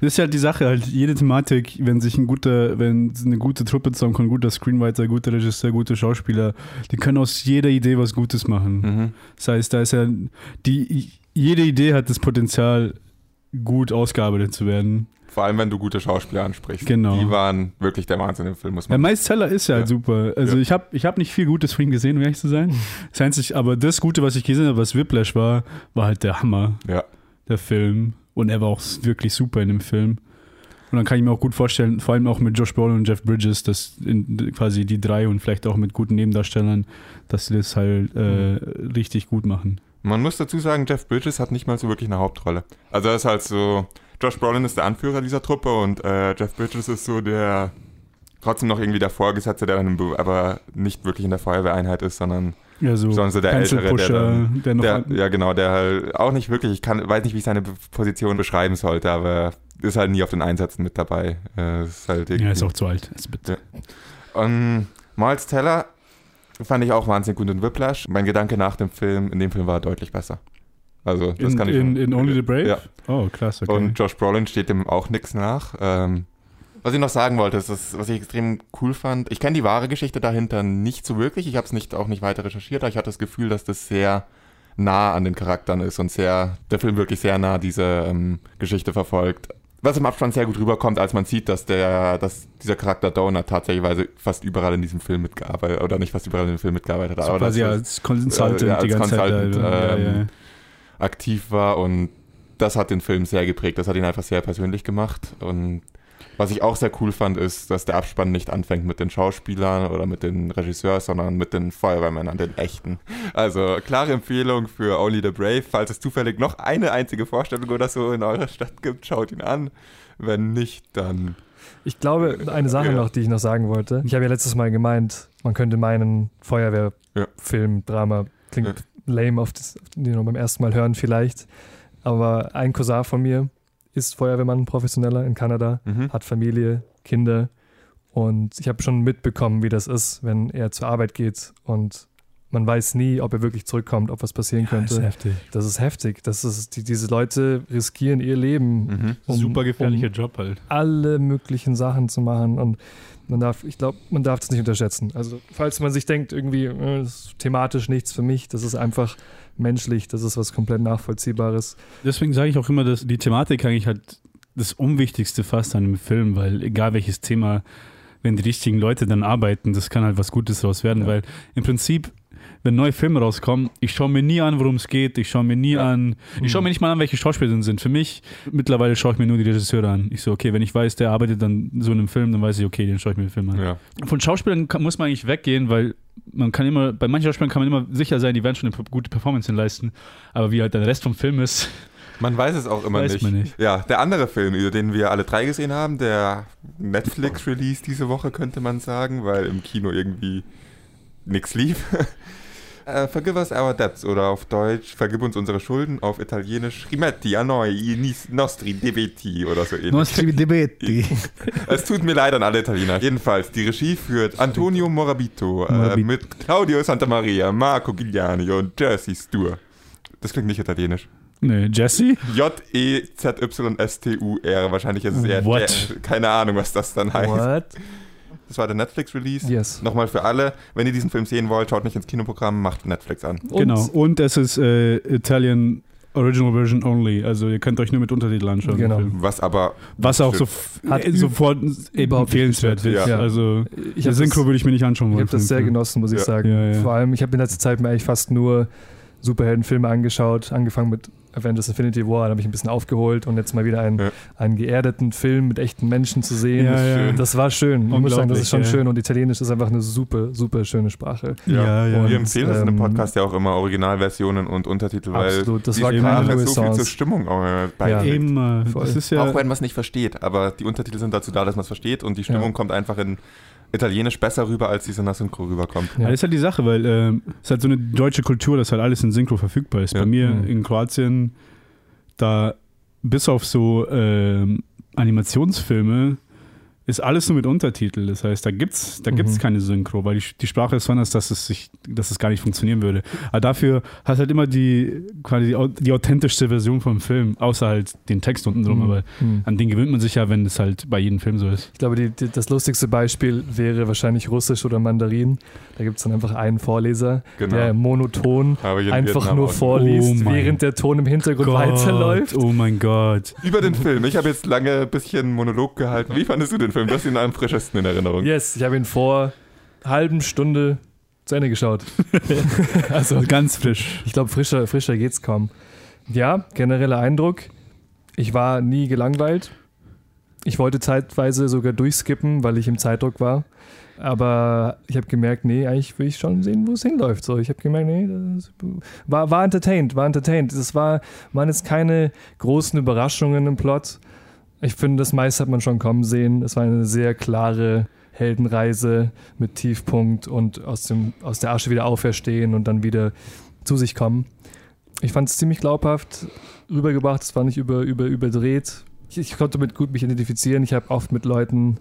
das ist halt die Sache, halt jede Thematik, wenn sich ein guter, wenn eine gute Truppe zusammenkommt, ein guter Screenwriter, guter Regisseur, gute Schauspieler, die können aus jeder Idee was Gutes machen. Mhm. Das heißt, da ist ja die jede Idee hat das Potenzial, gut ausgearbeitet zu werden. Vor allem, wenn du gute Schauspieler ansprichst. Genau. Die waren wirklich der Wahnsinn im Film, muss man Ja, Miles Teller ist ja, halt super. Also ja. ich habe ich hab nicht viel Gutes von ihm gesehen, um ehrlich zu sein. Das Einzige, aber das Gute, was ich gesehen habe, was Whiplash war, war halt der Hammer. Ja. Der Film. Und er war auch wirklich super in dem Film. Und dann kann ich mir auch gut vorstellen, vor allem auch mit Josh Brolin und Jeff Bridges, dass in, quasi die drei und vielleicht auch mit guten Nebendarstellern, dass sie das halt äh, mhm. richtig gut machen. Man muss dazu sagen, Jeff Bridges hat nicht mal so wirklich eine Hauptrolle. Also er ist halt so Josh Brolin ist der Anführer dieser Truppe und äh, Jeff Bridges ist so der trotzdem noch irgendwie der Vorgesetzte, der dann aber nicht wirklich in der Feuerwehreinheit ist, sondern ja, so sondern so der Ältere, der, dann, der, der ja genau, der halt auch nicht wirklich, ich kann, weiß nicht, wie ich seine Position beschreiben sollte, aber ist halt nie auf den Einsätzen mit dabei. Äh, ist halt ja, ist auch zu alt. Ist bitte. Ja. Und Miles Teller fand ich auch wahnsinnig gut in Whiplash. Mein Gedanke nach dem Film, in dem Film war deutlich besser. Also, das in, kann ich. In, in Only the Brave? Ja. Oh, klasse. Okay. Und Josh Brolin steht dem auch nichts nach. Ähm, was ich noch sagen wollte, ist, das, was ich extrem cool fand. Ich kenne die wahre Geschichte dahinter nicht so wirklich. Ich habe es nicht, auch nicht weiter recherchiert, aber ich hatte das Gefühl, dass das sehr nah an den Charakteren ist und sehr, der Film wirklich sehr nah diese ähm, Geschichte verfolgt. Was im Abspann sehr gut rüberkommt, als man sieht, dass der, dass dieser Charakter Donut tatsächlich fast überall in diesem Film mitgearbeitet, oder nicht fast überall in dem Film mitgearbeitet hat. Aber quasi als Consultant äh, ja, als die ganze Consultant, Zeit. Ähm, ja, ja aktiv war und das hat den Film sehr geprägt. Das hat ihn einfach sehr persönlich gemacht. Und was ich auch sehr cool fand, ist, dass der Abspann nicht anfängt mit den Schauspielern oder mit den Regisseurs, sondern mit den Feuerwehrmännern, den echten. Also klare Empfehlung für Only the Brave. Falls es zufällig noch eine einzige Vorstellung oder so in eurer Stadt gibt, schaut ihn an. Wenn nicht, dann. Ich glaube, eine Sache noch, die ich noch sagen wollte. Ich habe ja letztes Mal gemeint, man könnte meinen Feuerwehrfilm. Drama, klingt lame auf das, you know, beim ersten Mal hören vielleicht. Aber ein Cousin von mir ist Feuerwehrmann, Professioneller in Kanada, mhm. hat Familie, Kinder. Und ich habe schon mitbekommen, wie das ist, wenn er zur Arbeit geht und man weiß nie, ob er wirklich zurückkommt, ob was passieren Ja, könnte. ist heftig. Das ist heftig. Das ist, die, diese Leute riskieren ihr Leben, Mhm. um, Super gefährlicher um Job halt. alle möglichen Sachen zu machen. Und man darf, ich glaube, man darf das nicht unterschätzen. Also, falls man sich denkt, irgendwie, äh, das ist thematisch nichts für mich, das ist einfach menschlich, das ist was komplett Nachvollziehbares. Deswegen sage ich auch immer, dass die Thematik eigentlich halt das Unwichtigste fast an einem Film, weil egal welches Thema, wenn die richtigen Leute dann arbeiten, das kann halt was Gutes daraus werden, Ja. weil im Prinzip, wenn neue Filme rauskommen, ich schaue mir nie an, worum es geht, ich schaue mir nie an, ich schaue mir nicht mal an, welche Schauspieler sind. Für mich, mittlerweile schaue ich mir nur die Regisseure an. Ich so, okay, wenn ich weiß, der arbeitet dann so in einem Film, dann weiß ich, okay, den schaue ich mir den Film an. Ja. Von Schauspielern muss man eigentlich weggehen, weil man kann immer, bei manchen Schauspielern kann man immer sicher sein, die werden schon eine gute Performance leisten. Aber wie halt der Rest vom Film ist, Man weiß es auch immer Weiß nicht. man nicht. Ja, der andere Film, über den wir alle drei gesehen haben, der Netflix-Release diese Woche, könnte man sagen, weil im Kino irgendwie nichts lief. Äh, Forgive us our debts oder auf Deutsch Vergib uns unsere Schulden, auf Italienisch Rimetti a noi nostri debiti oder so ähnlich. Es tut mir leid an alle Italiener. Jedenfalls, die Regie führt Antonio Morabito äh, Morabito. mit Claudio Santamaria, Marco Gigliani und Jersey Stur. Das klingt nicht italienisch. ne, Jesse? E J-E-Z-Y-S-T-U-R. Wahrscheinlich ist es eher What? der. Keine Ahnung, was das dann heißt. What? Das war der Netflix-Release. Yes. Nochmal für alle, wenn ihr diesen Film sehen wollt, schaut nicht ins Kinoprogramm, macht Netflix an. Und genau. Und es ist äh, Italian Original Version only. Also ihr könnt euch nur mit Untertitel anschauen. Genau. Was aber. Was auch so Hat äh, sofort empfehlenswert ist. Ja. Also Ich habe Synchro das, würde ich mir nicht anschauen ich wollen. hab das für sehr genossen, muss ich Ja. sagen. Ja, ja. Vor allem, ich habe in letzter Zeit mir eigentlich fast nur Superheldenfilme angeschaut, angefangen mit Avengers Infinity War, da habe ich ein bisschen aufgeholt und jetzt mal wieder einen, Ja. einen geerdeten Film mit echten Menschen zu sehen. Ja, ja. Das war schön. Ich muss sagen, das ist schon schön und Italienisch ist einfach eine super, super schöne Sprache. Ja, ja. Und, Wir empfehlen das in dem ähm, Podcast ja auch immer Originalversionen und Untertitel, weil Absolut, das die war keine Sprache so viel Renaissance. zur Stimmung äh, Ja. beiträgt. Äh, das ist ja. Auch wenn man es nicht versteht, aber die Untertitel sind dazu da, dass man es versteht und die Stimmung Ja. kommt einfach in Italienisch besser rüber, als diese in der Synchro rüberkommt. Ja. Das ist halt die Sache, weil ähm, es ist halt so eine deutsche Kultur, dass halt alles in Synchro verfügbar ist. Ja. Bei mir Mhm. in Kroatien, da bis auf so ähm, Animationsfilme ist alles nur mit Untertitel. Das heißt, da gibt's, da gibt's Mhm. keine Synchro, weil die, die Sprache ist so anders, dass es sich, dass es gar nicht funktionieren würde. Aber dafür hat halt immer die quasi die, die authentischste Version vom Film, außer halt den Text unten drum, Mhm. aber Mhm. an den gewöhnt man sich ja, wenn es halt bei jedem Film so ist. Ich glaube, die, die, das lustigste Beispiel wäre wahrscheinlich Russisch oder Mandarin. Da gibt es dann einfach einen Vorleser, Genau. der monoton einfach Vietnam nur vorliest, Oh während der Ton im Hintergrund weiterläuft. Oh mein Gott. Über den Film. Ich habe jetzt lange ein bisschen Monolog gehalten. Wie fandest du den Film? Du hast ihn am frischesten in Erinnerung. Yes, ich habe ihn vor halben Stunde zu Ende geschaut. also Ganz frisch. ich glaube, frischer, frischer geht's kaum. Ja, genereller Eindruck. Ich war nie gelangweilt. Ich wollte zeitweise sogar durchskippen, weil ich im Zeitdruck war. Aber ich habe gemerkt, nee, eigentlich will ich schon sehen, wo es hinläuft. So, ich habe gemerkt, nee, das war, war entertained, war entertained. Es war, waren jetzt keine großen Überraschungen im Plot. Ich finde, das meiste hat man schon kommen sehen. Es war eine sehr klare Heldenreise mit Tiefpunkt und aus, dem, aus der Asche wieder auferstehen und dann wieder zu sich kommen. Ich fand es ziemlich glaubhaft rübergebracht, es war nicht über, über, überdreht. Ich, ich konnte mit gut mich identifizieren. Ich habe oft mit Leuten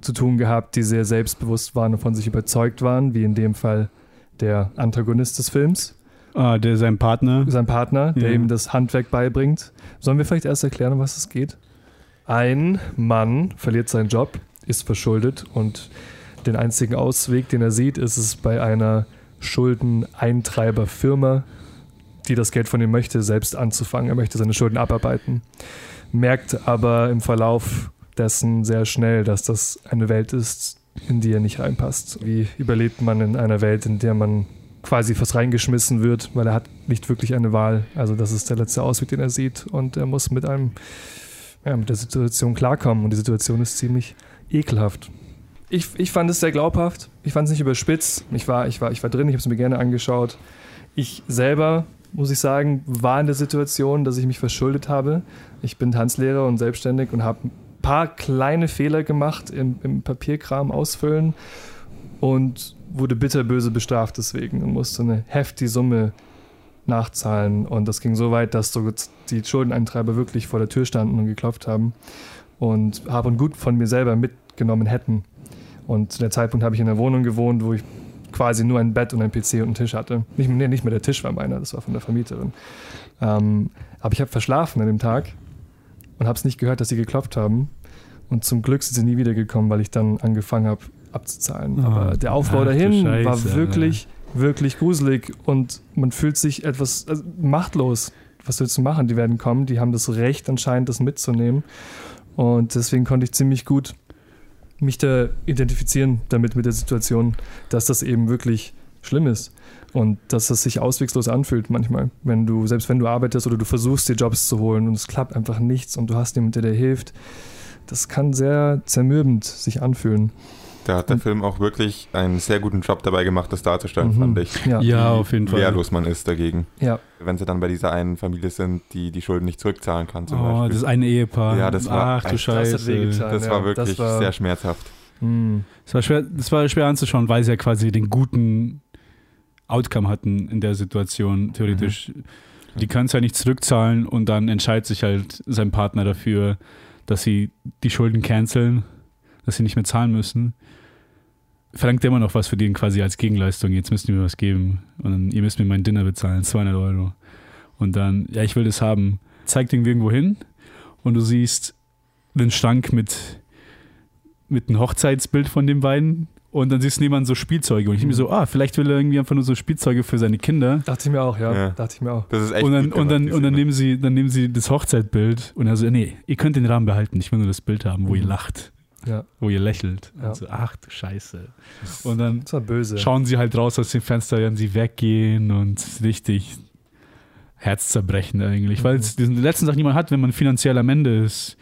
zu tun gehabt, die sehr selbstbewusst waren und von sich überzeugt waren, wie in dem Fall der Antagonist des Films, Ah, der sein Partner. sein Partner, der Ja. ihm das Handwerk beibringt. Sollen wir vielleicht erst erklären, um was es geht? Ein Mann verliert seinen Job, ist verschuldet und den einzigen Ausweg, den er sieht, ist es bei einer Schuldeneintreiberfirma, die das Geld von ihm möchte, selbst anzufangen. Er möchte seine Schulden abarbeiten, merkt aber im Verlauf dessen sehr schnell, dass das eine Welt ist, in die er nicht reinpasst. Wie überlebt man in einer Welt, in der man quasi fast reingeschmissen wird, weil er hat nicht wirklich eine Wahl. Also das ist der letzte Ausweg, den er sieht und er muss mit einem ja, mit der Situation klarkommen und die Situation ist ziemlich ekelhaft. Ich, ich fand es sehr glaubhaft. Ich fand es nicht überspitzt. Ich war, ich war, ich war drin, ich habe es mir gerne angeschaut. Ich selber, muss ich sagen, war in der Situation, dass ich mich verschuldet habe. Ich bin Tanzlehrer und selbstständig und habe ein paar kleine Fehler gemacht im, im Papierkram ausfüllen und wurde bitterböse bestraft deswegen und musste eine heftige Summe nachzahlen. Und das ging so weit, dass so die Schuldeneintreiber wirklich vor der Tür standen und geklopft haben und Hab und Gut von mir selber mitgenommen hätten. Und zu der Zeitpunkt habe ich in einer Wohnung gewohnt, wo ich quasi nur ein Bett und ein PC und einen Tisch hatte. Nicht, nee, nicht mehr der Tisch war meiner, das war von der Vermieterin. Ähm, aber ich habe verschlafen an dem Tag und habe es nicht gehört, dass sie geklopft haben. Und zum Glück sind sie nie wiedergekommen, weil ich dann angefangen habe abzuzahlen. Oh, Aber der Aufbau dahin Scheiße, war wirklich, ja. wirklich gruselig und man fühlt sich etwas also machtlos. Was willst du machen? Die werden kommen, die haben das Recht anscheinend, das mitzunehmen. Und deswegen konnte ich ziemlich gut mich da identifizieren damit mit der Situation, dass das eben wirklich schlimm ist und dass das sich auswegslos anfühlt manchmal, wenn du selbst wenn du arbeitest oder du versuchst dir Jobs zu holen und es klappt einfach nichts und du hast jemanden, der dir hilft, das kann sehr zermürbend sich anfühlen. Da hat der Film auch wirklich einen sehr guten Job dabei gemacht, das darzustellen, mhm. fand ich. Ja, ja auf jeden Fall. Wehrlos man ist dagegen. Ja. Wenn sie dann bei dieser einen Familie sind, die die Schulden nicht zurückzahlen kann, zum oh, Beispiel. das eine Ehepaar. Ja, das war, Ach du Scheiße. Das, das ja, war wirklich das war, sehr schmerzhaft. Hm. Das war, schwer, das war schwer anzuschauen, weil sie ja quasi den guten Outcome hatten in der Situation, theoretisch. Mhm. Die können es ja nicht zurückzahlen und dann entscheidet sich halt sein Partner dafür, dass sie die Schulden canceln, dass sie nicht mehr zahlen müssen. Verlangt immer noch was für den quasi als Gegenleistung. Jetzt müsst ihr mir was geben. Und dann, ihr müsst mir mein Dinner bezahlen, 200 Euro. Und dann, ja, ich will das haben. Zeigt ihn irgendwo hin und du siehst den Schrank mit, mit einem Hochzeitsbild von den beiden und dann siehst du niemand so Spielzeuge. Und ich mhm. mir so, ah, vielleicht will er irgendwie einfach nur so Spielzeuge für seine Kinder. Dachte ich mir auch, ja. ja. Dachte ich mir auch. Das ist echt und dann, und dann, und dann nehmen sie, dann nehmen sie das Hochzeitbild und er so, nee, ihr könnt den Rahmen behalten. Ich will nur das Bild haben, wo mhm. ihr lacht. Ja. Wo ihr lächelt. Ja. Und so, ach du Scheiße. Und dann schauen sie halt raus aus dem Fenster, werden sie weggehen und richtig Herzzerbrechend eigentlich. Mhm. Weil es diesen letzten Sachen, die man hat, wenn man finanziell am Ende ist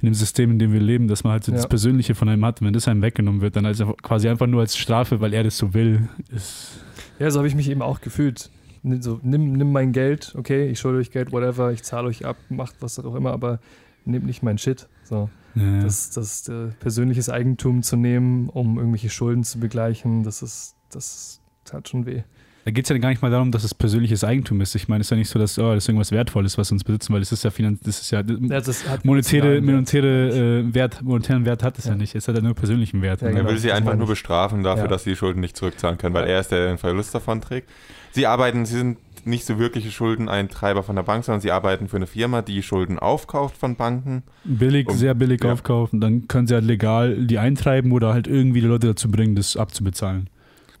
in dem System, in dem wir leben, dass man halt so ja. das Persönliche von einem hat. Wenn das einem weggenommen wird, dann als quasi einfach nur als Strafe, weil er das so will. Ist ja, so habe ich mich eben auch gefühlt. So, nimm, nimm mein Geld, okay, ich schulde euch Geld, whatever, ich zahle euch ab, macht was auch immer, aber nehmt nicht mein Shit. So. Ja. Das, das äh, persönliches Eigentum zu nehmen, um irgendwelche Schulden zu begleichen, das ist, das tat schon weh. Da geht es ja gar nicht mal darum, dass es persönliches Eigentum ist. Ich meine, es ist ja nicht so, dass oh, das irgendwas Wertvolles, was wir uns besitzen, weil es ist ja Finanz, das ist ja, das monetäre, monetäre äh, Wert, monetären Wert hat es ja. ja. nicht. Es hat ja nur persönlichen Wert. Ja, er will sie einfach nur bestrafen dafür, dass sie die Schulden nicht zurückzahlen können, weil er ist der, der den Verlust davon trägt. Sie arbeiten, sie sind nicht so wirkliche Schuldeneintreiber von der Bank, sondern sie arbeiten für eine Firma, die Schulden aufkauft von Banken. Billig, um, sehr billig ja. aufkaufen. Dann können sie halt legal die eintreiben oder halt irgendwie die Leute dazu bringen, das abzubezahlen.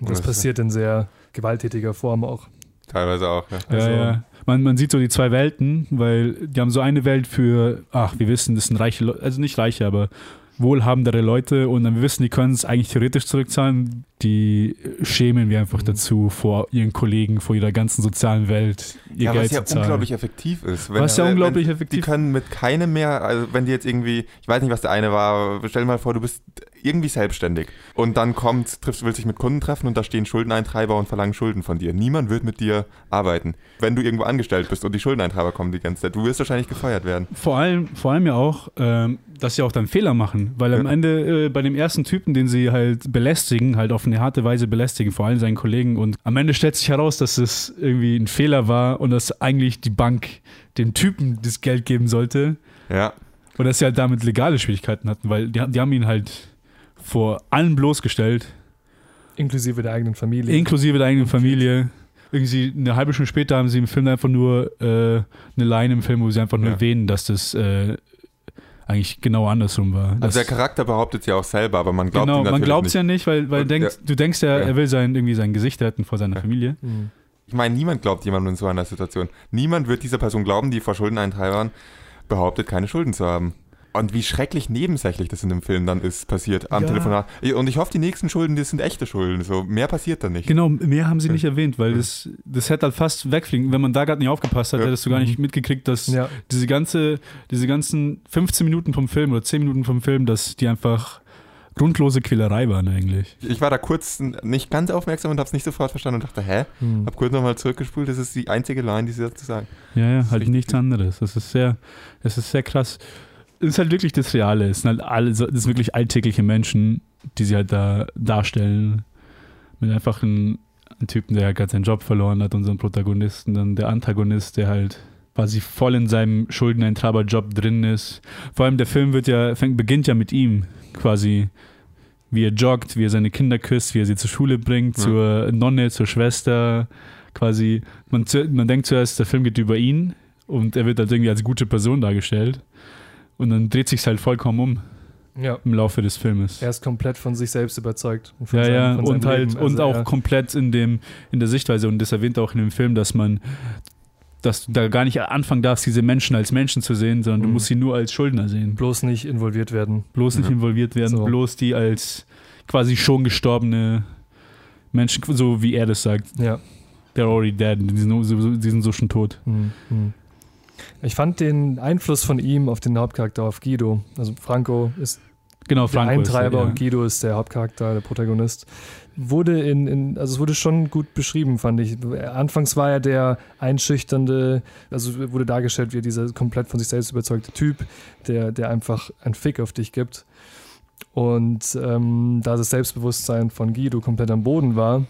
Und das passiert in sehr gewalttätiger Form auch. Teilweise auch, ja. Also, ja, ja. Man, man sieht so die zwei Welten, weil die haben so eine Welt für, ach, wir wissen, das sind reiche Leute, also nicht reiche, aber wohlhabendere Leute und dann wir wissen, die können es eigentlich theoretisch zurückzahlen. Die schämen wir einfach mhm. dazu vor ihren Kollegen, vor ihrer ganzen sozialen Welt. Ihr ja, Geld was ja zu zahlen. unglaublich effektiv ist. Wenn, was ja unglaublich effektiv. Die können mit keinem mehr, also wenn die jetzt irgendwie, ich weiß nicht, was der eine war, stell dir mal vor, du bist irgendwie selbstständig und dann kommt, triffst, willst dich mit Kunden treffen und da stehen Schuldeneintreiber und verlangen Schulden von dir. Niemand wird mit dir arbeiten, wenn du irgendwo angestellt bist und die Schuldeneintreiber kommen die ganze Zeit. Du wirst wahrscheinlich gefeuert werden. Vor allem, vor allem ja auch, ähm, dass sie auch dann Fehler machen, weil am Ende äh, bei dem ersten Typen, den sie halt belästigen, halt auf eine harte Weise belästigen, vor allem seinen Kollegen und am Ende stellt sich heraus, dass es irgendwie ein Fehler war und dass eigentlich die Bank dem Typen das Geld geben sollte. Ja. Und dass sie halt damit legale Schwierigkeiten hatten, weil die, die haben ihn halt vor allen bloßgestellt. Inklusive der eigenen Familie. Inklusive der eigenen Familie. Irgendwie eine halbe Stunde später haben sie im Film einfach nur äh, eine Line im Film, wo sie einfach nur ja. erwähnen, dass das äh, eigentlich genau andersrum war. Also der Charakter behauptet es ja auch selber, aber man glaubt genau, man glaubt es ja nicht, weil, weil denkst, ja. du denkst ja, er will sein, irgendwie sein Gesicht retten vor seiner ja. Familie. Mhm. Ich meine, niemand glaubt jemandem in so einer Situation. Niemand wird dieser Person glauben, die vor Schuldeneintreibern behauptet, keine Schulden zu haben. Und wie schrecklich nebensächlich das in dem Film dann ist, passiert am ja. Telefonat. Und ich hoffe, die nächsten Schulden, das sind echte Schulden. So, mehr passiert da nicht. Genau, mehr haben sie nicht erwähnt, weil das, das hätte halt fast wegfliegen. Wenn man da gerade nicht aufgepasst hat, ja. hättest du gar nicht mhm. mitgekriegt, dass ja. diese ganze, diese ganzen 15 Minuten vom Film oder 10 Minuten vom Film, dass die einfach grundlose Quälerei waren eigentlich. Ich war da kurz nicht ganz aufmerksam und habe es nicht sofort verstanden und dachte, hä? Hm. Hab kurz nochmal zurückgespult, das ist die einzige Line, die sie dazu sagen. Ja, ja, halt nichts anderes. Das ist sehr, das ist sehr krass ist halt wirklich das Reale. Es sind halt alle, das sind wirklich alltägliche Menschen, die sie halt da darstellen. Mit einfach einem, einem Typen, der halt gerade seinen Job verloren hat, unseren Protagonisten, dann der Antagonist, der halt quasi voll in seinem Schuldeneintreiber-Job drin ist. Vor allem der Film wird ja, fängt, beginnt ja mit ihm quasi wie er joggt, wie er seine Kinder küsst, wie er sie zur Schule bringt, ja. zur Nonne, zur Schwester, quasi. Man, man denkt zuerst, der Film geht über ihn und er wird halt irgendwie als gute Person dargestellt. Und dann dreht sich halt vollkommen um. Ja. Im Laufe des Filmes. Er ist komplett von sich selbst überzeugt. ja, seinem, ja, und halt, also und auch komplett in dem, in der Sichtweise. Und das erwähnt auch in dem Film, dass man, dass du da gar nicht anfangen darfst, diese Menschen als Menschen zu sehen, sondern mhm. du musst sie nur als Schuldner sehen. Bloß nicht involviert werden. Bloß nicht mhm. involviert werden, so. bloß die als quasi schon gestorbene Menschen, so wie er das sagt. Ja. They're already dead. Die sind so, die sind so schon tot. Mhm. mhm. Ich fand den Einfluss von ihm auf den Hauptcharakter, auf Guido. Also Franco ist genau, Franco der Eintreiber ist, ja. und Guido ist der Hauptcharakter, der Protagonist. Wurde in, in, also es wurde schon gut beschrieben, fand ich. Anfangs war er der einschüchternde, also wurde dargestellt wie dieser komplett von sich selbst überzeugte Typ, der, der einfach einen Fick auf dich gibt. Und ähm, da das Selbstbewusstsein von Guido komplett am Boden war,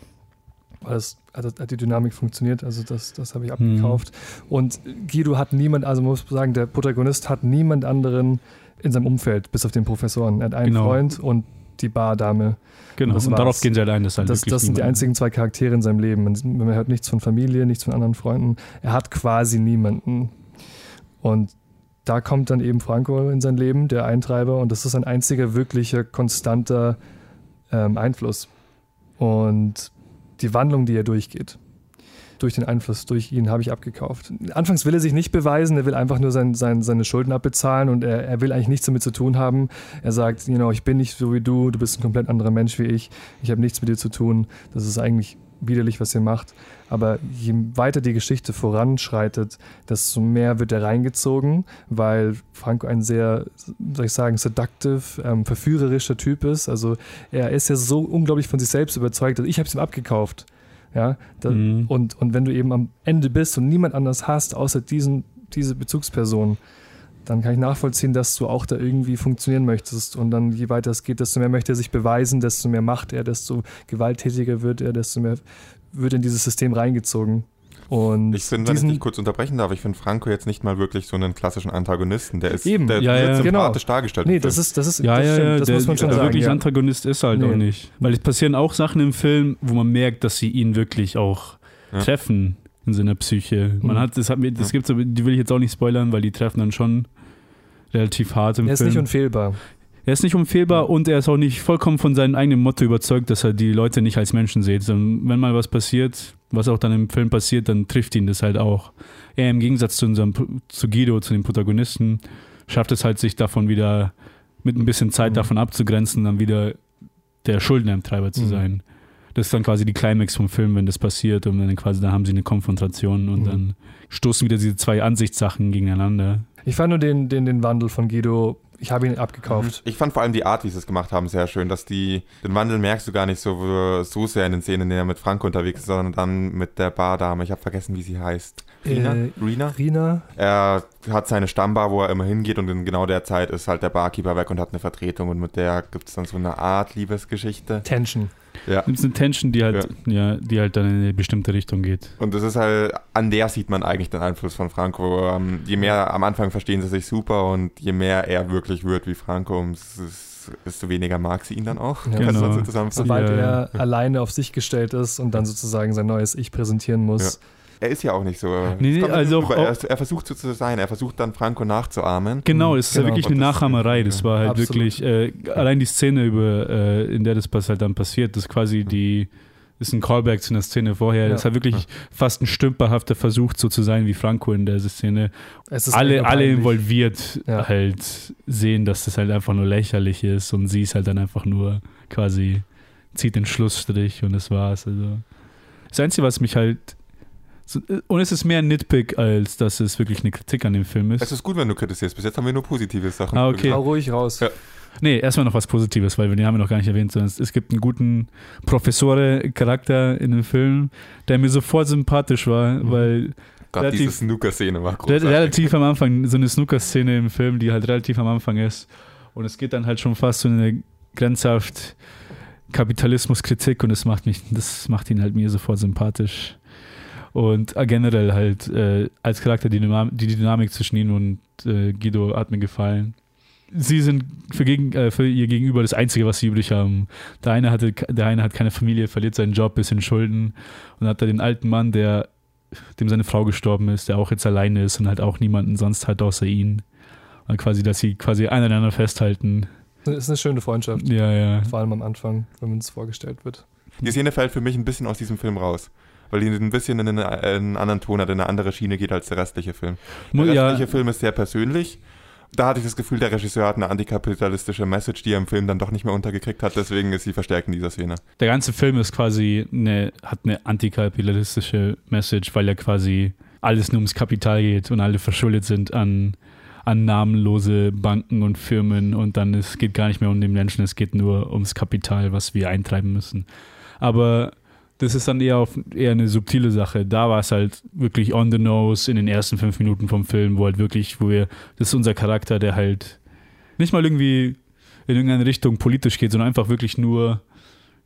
weil es hat, hat die Dynamik funktioniert, also das, das habe ich mhm. abgekauft. Mhm. Und Guido hat niemand, also muss man sagen, der Protagonist hat niemand anderen in seinem Umfeld, bis auf den Professoren. Er hat einen genau. Freund und die Bardame. Genau, und, und darauf gehen sie allein. Das, halt das, das sind die einzigen zwei Charaktere in seinem Leben. Man, man hört nichts von Familie, nichts von anderen Freunden. Er hat quasi niemanden. Und da kommt dann eben Franco in sein Leben, der Eintreiber, und das ist ein einziger wirklicher, konstanter ähm, Einfluss. Und die Wandlung, die er durchgeht. Durch den Einfluss, durch ihn habe ich abgekauft. Anfangs will er sich nicht beweisen, er will einfach nur sein, sein, seine Schulden abbezahlen und er, er will eigentlich nichts damit zu tun haben. Er sagt, you know, ich bin nicht so wie du, du bist ein komplett anderer Mensch wie ich, ich habe nichts mit dir zu tun. Das ist eigentlich widerlich, was ihr macht. Aber je weiter die Geschichte voranschreitet, desto mehr wird er reingezogen, weil Franco ein sehr, soll ich sagen, seductive, ähm, verführerischer Typ ist. Also er ist ja so unglaublich von sich selbst überzeugt. Also ich habe es ihm abgekauft. Ja, da, mhm. und, und wenn du eben am Ende bist und niemand anders hast, außer diesen, diese Bezugsperson, dann kann ich nachvollziehen, dass du auch da irgendwie funktionieren möchtest. Und dann, je weiter es geht, desto mehr möchte er sich beweisen, desto mehr macht er, desto gewalttätiger wird er, desto mehr wird in dieses System reingezogen. Und ich finde, wenn ich dich kurz unterbrechen darf, ich finde Franco jetzt nicht mal wirklich so einen klassischen Antagonisten. Der ist eben, der ja, wird ja. sympathisch genau. dargestellt. Nee, das ist, das ist, ja, das, ja, ja, das der, muss man schon der sagen. wirklich ja. Antagonist ist halt nee. auch nicht. Weil es passieren auch Sachen im Film, wo man merkt, dass sie ihn wirklich auch ja. treffen in seiner Psyche. Man mhm. hat, das hat mir, das gibt's, die will ich jetzt auch nicht spoilern, weil die treffen dann schon relativ hart im er Film. Er ist nicht unfehlbar. Er ist nicht unfehlbar und er ist auch nicht vollkommen von seinem eigenen Motto überzeugt, dass er die Leute nicht als Menschen sieht. Sondern wenn mal was passiert, was auch dann im Film passiert, dann trifft ihn das halt auch. Er im Gegensatz zu unserem zu Guido, zu dem Protagonisten, schafft es halt, sich davon wieder mit ein bisschen Zeit mhm. davon abzugrenzen, dann wieder der Schuldeneintreiber zu mhm. sein. Das ist dann quasi die Climax vom Film, wenn das passiert und dann quasi, da haben sie eine Konfrontation und mhm. dann stoßen wieder diese zwei Ansichtssachen gegeneinander. Ich fand nur den, den, den Wandel von Guido ich habe ihn abgekauft. Ich fand vor allem die Art, wie sie es gemacht haben, sehr schön, dass die, den Wandel merkst du gar nicht so, so sehr in den Szenen, in denen er mit Franco unterwegs ist, sondern dann mit der Bardame. Ich habe vergessen, wie sie heißt. Rina? Äh, Rina? Rina? Er hat seine Stammbar, wo er immer hingeht und in genau der Zeit ist halt der Barkeeper weg und hat eine Vertretung und mit der gibt es dann so eine Art Liebesgeschichte. Tension. Ja. Ist eine Tension, die halt, ja. ja. die halt dann in eine bestimmte Richtung geht. Und das ist halt, an der sieht man eigentlich den Einfluss von Franco. Ähm, je mehr am Anfang verstehen sie sich super und je mehr er wirklich wird wie Franco, desto weniger mag sie ihn dann auch. Ja, genau. Sobald er alleine auf sich gestellt ist und dann sozusagen sein neues Ich präsentieren muss er ist ja auch nicht so. Nee, nee, also auch, er, er, versucht so zu sein, er versucht dann Franco nachzuahmen. Genau, es ist genau, ja wirklich eine Nachahmerei. Das war halt Absolut. wirklich, äh, allein die Szene, über, äh, in der das halt dann passiert, das ist quasi die, ist ein Callback zu einer Szene vorher. Ja. Das ist halt wirklich ja. fast ein stümperhafter Versuch, so zu sein wie Franco in der Szene. alle, alle involviert ja. halt sehen, dass das halt einfach nur lächerlich ist und sie ist halt dann einfach nur quasi zieht den Schlussstrich und das war's. Also. Das Einzige, was mich halt und es ist mehr ein Nitpick, als dass es wirklich eine Kritik an dem Film ist. Es ist gut, wenn du kritisierst. Bis jetzt haben wir nur positive Sachen. Ah, okay. Hau ruhig raus. Ja. Nee, erstmal noch was Positives, weil wir den haben wir noch gar nicht erwähnt, sondern es gibt einen guten Professore-Charakter in dem Film, der mir sofort sympathisch war, mhm. weil. Gerade diese Snooker-Szene war großartig. Relativ am Anfang, so eine Snooker-Szene im Film, die halt relativ am Anfang ist. Und es geht dann halt schon fast so eine grenzhaft Kapitalismuskritik und das macht mich, das macht ihn halt mir sofort sympathisch. Und äh, generell halt äh, als Charakter die, Dynam die Dynamik zwischen ihm und äh, Guido hat mir gefallen. sie sind für, gegen, äh, für ihr Gegenüber das Einzige, was sie übrig haben. Der eine, hatte, der eine hat keine Familie, verliert seinen Job, bisschen Schulden und hat da den alten Mann, der dem seine Frau gestorben ist, der auch jetzt alleine ist und halt auch niemanden sonst hat außer ihn. Und quasi, dass sie quasi aneinander festhalten. Das ist eine schöne Freundschaft. Ja, ja. Vor allem am Anfang, wenn es vorgestellt wird. Die Szene fällt für mich ein bisschen aus diesem Film raus. Weil die ein bisschen in einen, in einen anderen Ton hat, in eine andere Schiene geht als der restliche Film. Der restliche ja. Film ist sehr persönlich da hatte ich das Gefühl, der Regisseur hat eine antikapitalistische Message, die er im Film dann doch nicht mehr untergekriegt hat, deswegen ist sie verstärkt in dieser Szene. Der ganze Film ist quasi eine, hat eine antikapitalistische Message, weil er quasi alles nur ums Kapital geht und alle verschuldet sind an, an namenlose Banken und Firmen und dann es geht gar nicht mehr um den Menschen, es geht nur ums Kapital, was wir eintreiben müssen. Aber das ist dann eher, auf, eher eine subtile Sache. Da war es halt wirklich on the nose in den ersten fünf Minuten vom Film, wo halt wirklich, wo wir, das ist unser Charakter, der halt nicht mal irgendwie in irgendeine Richtung politisch geht, sondern einfach wirklich nur,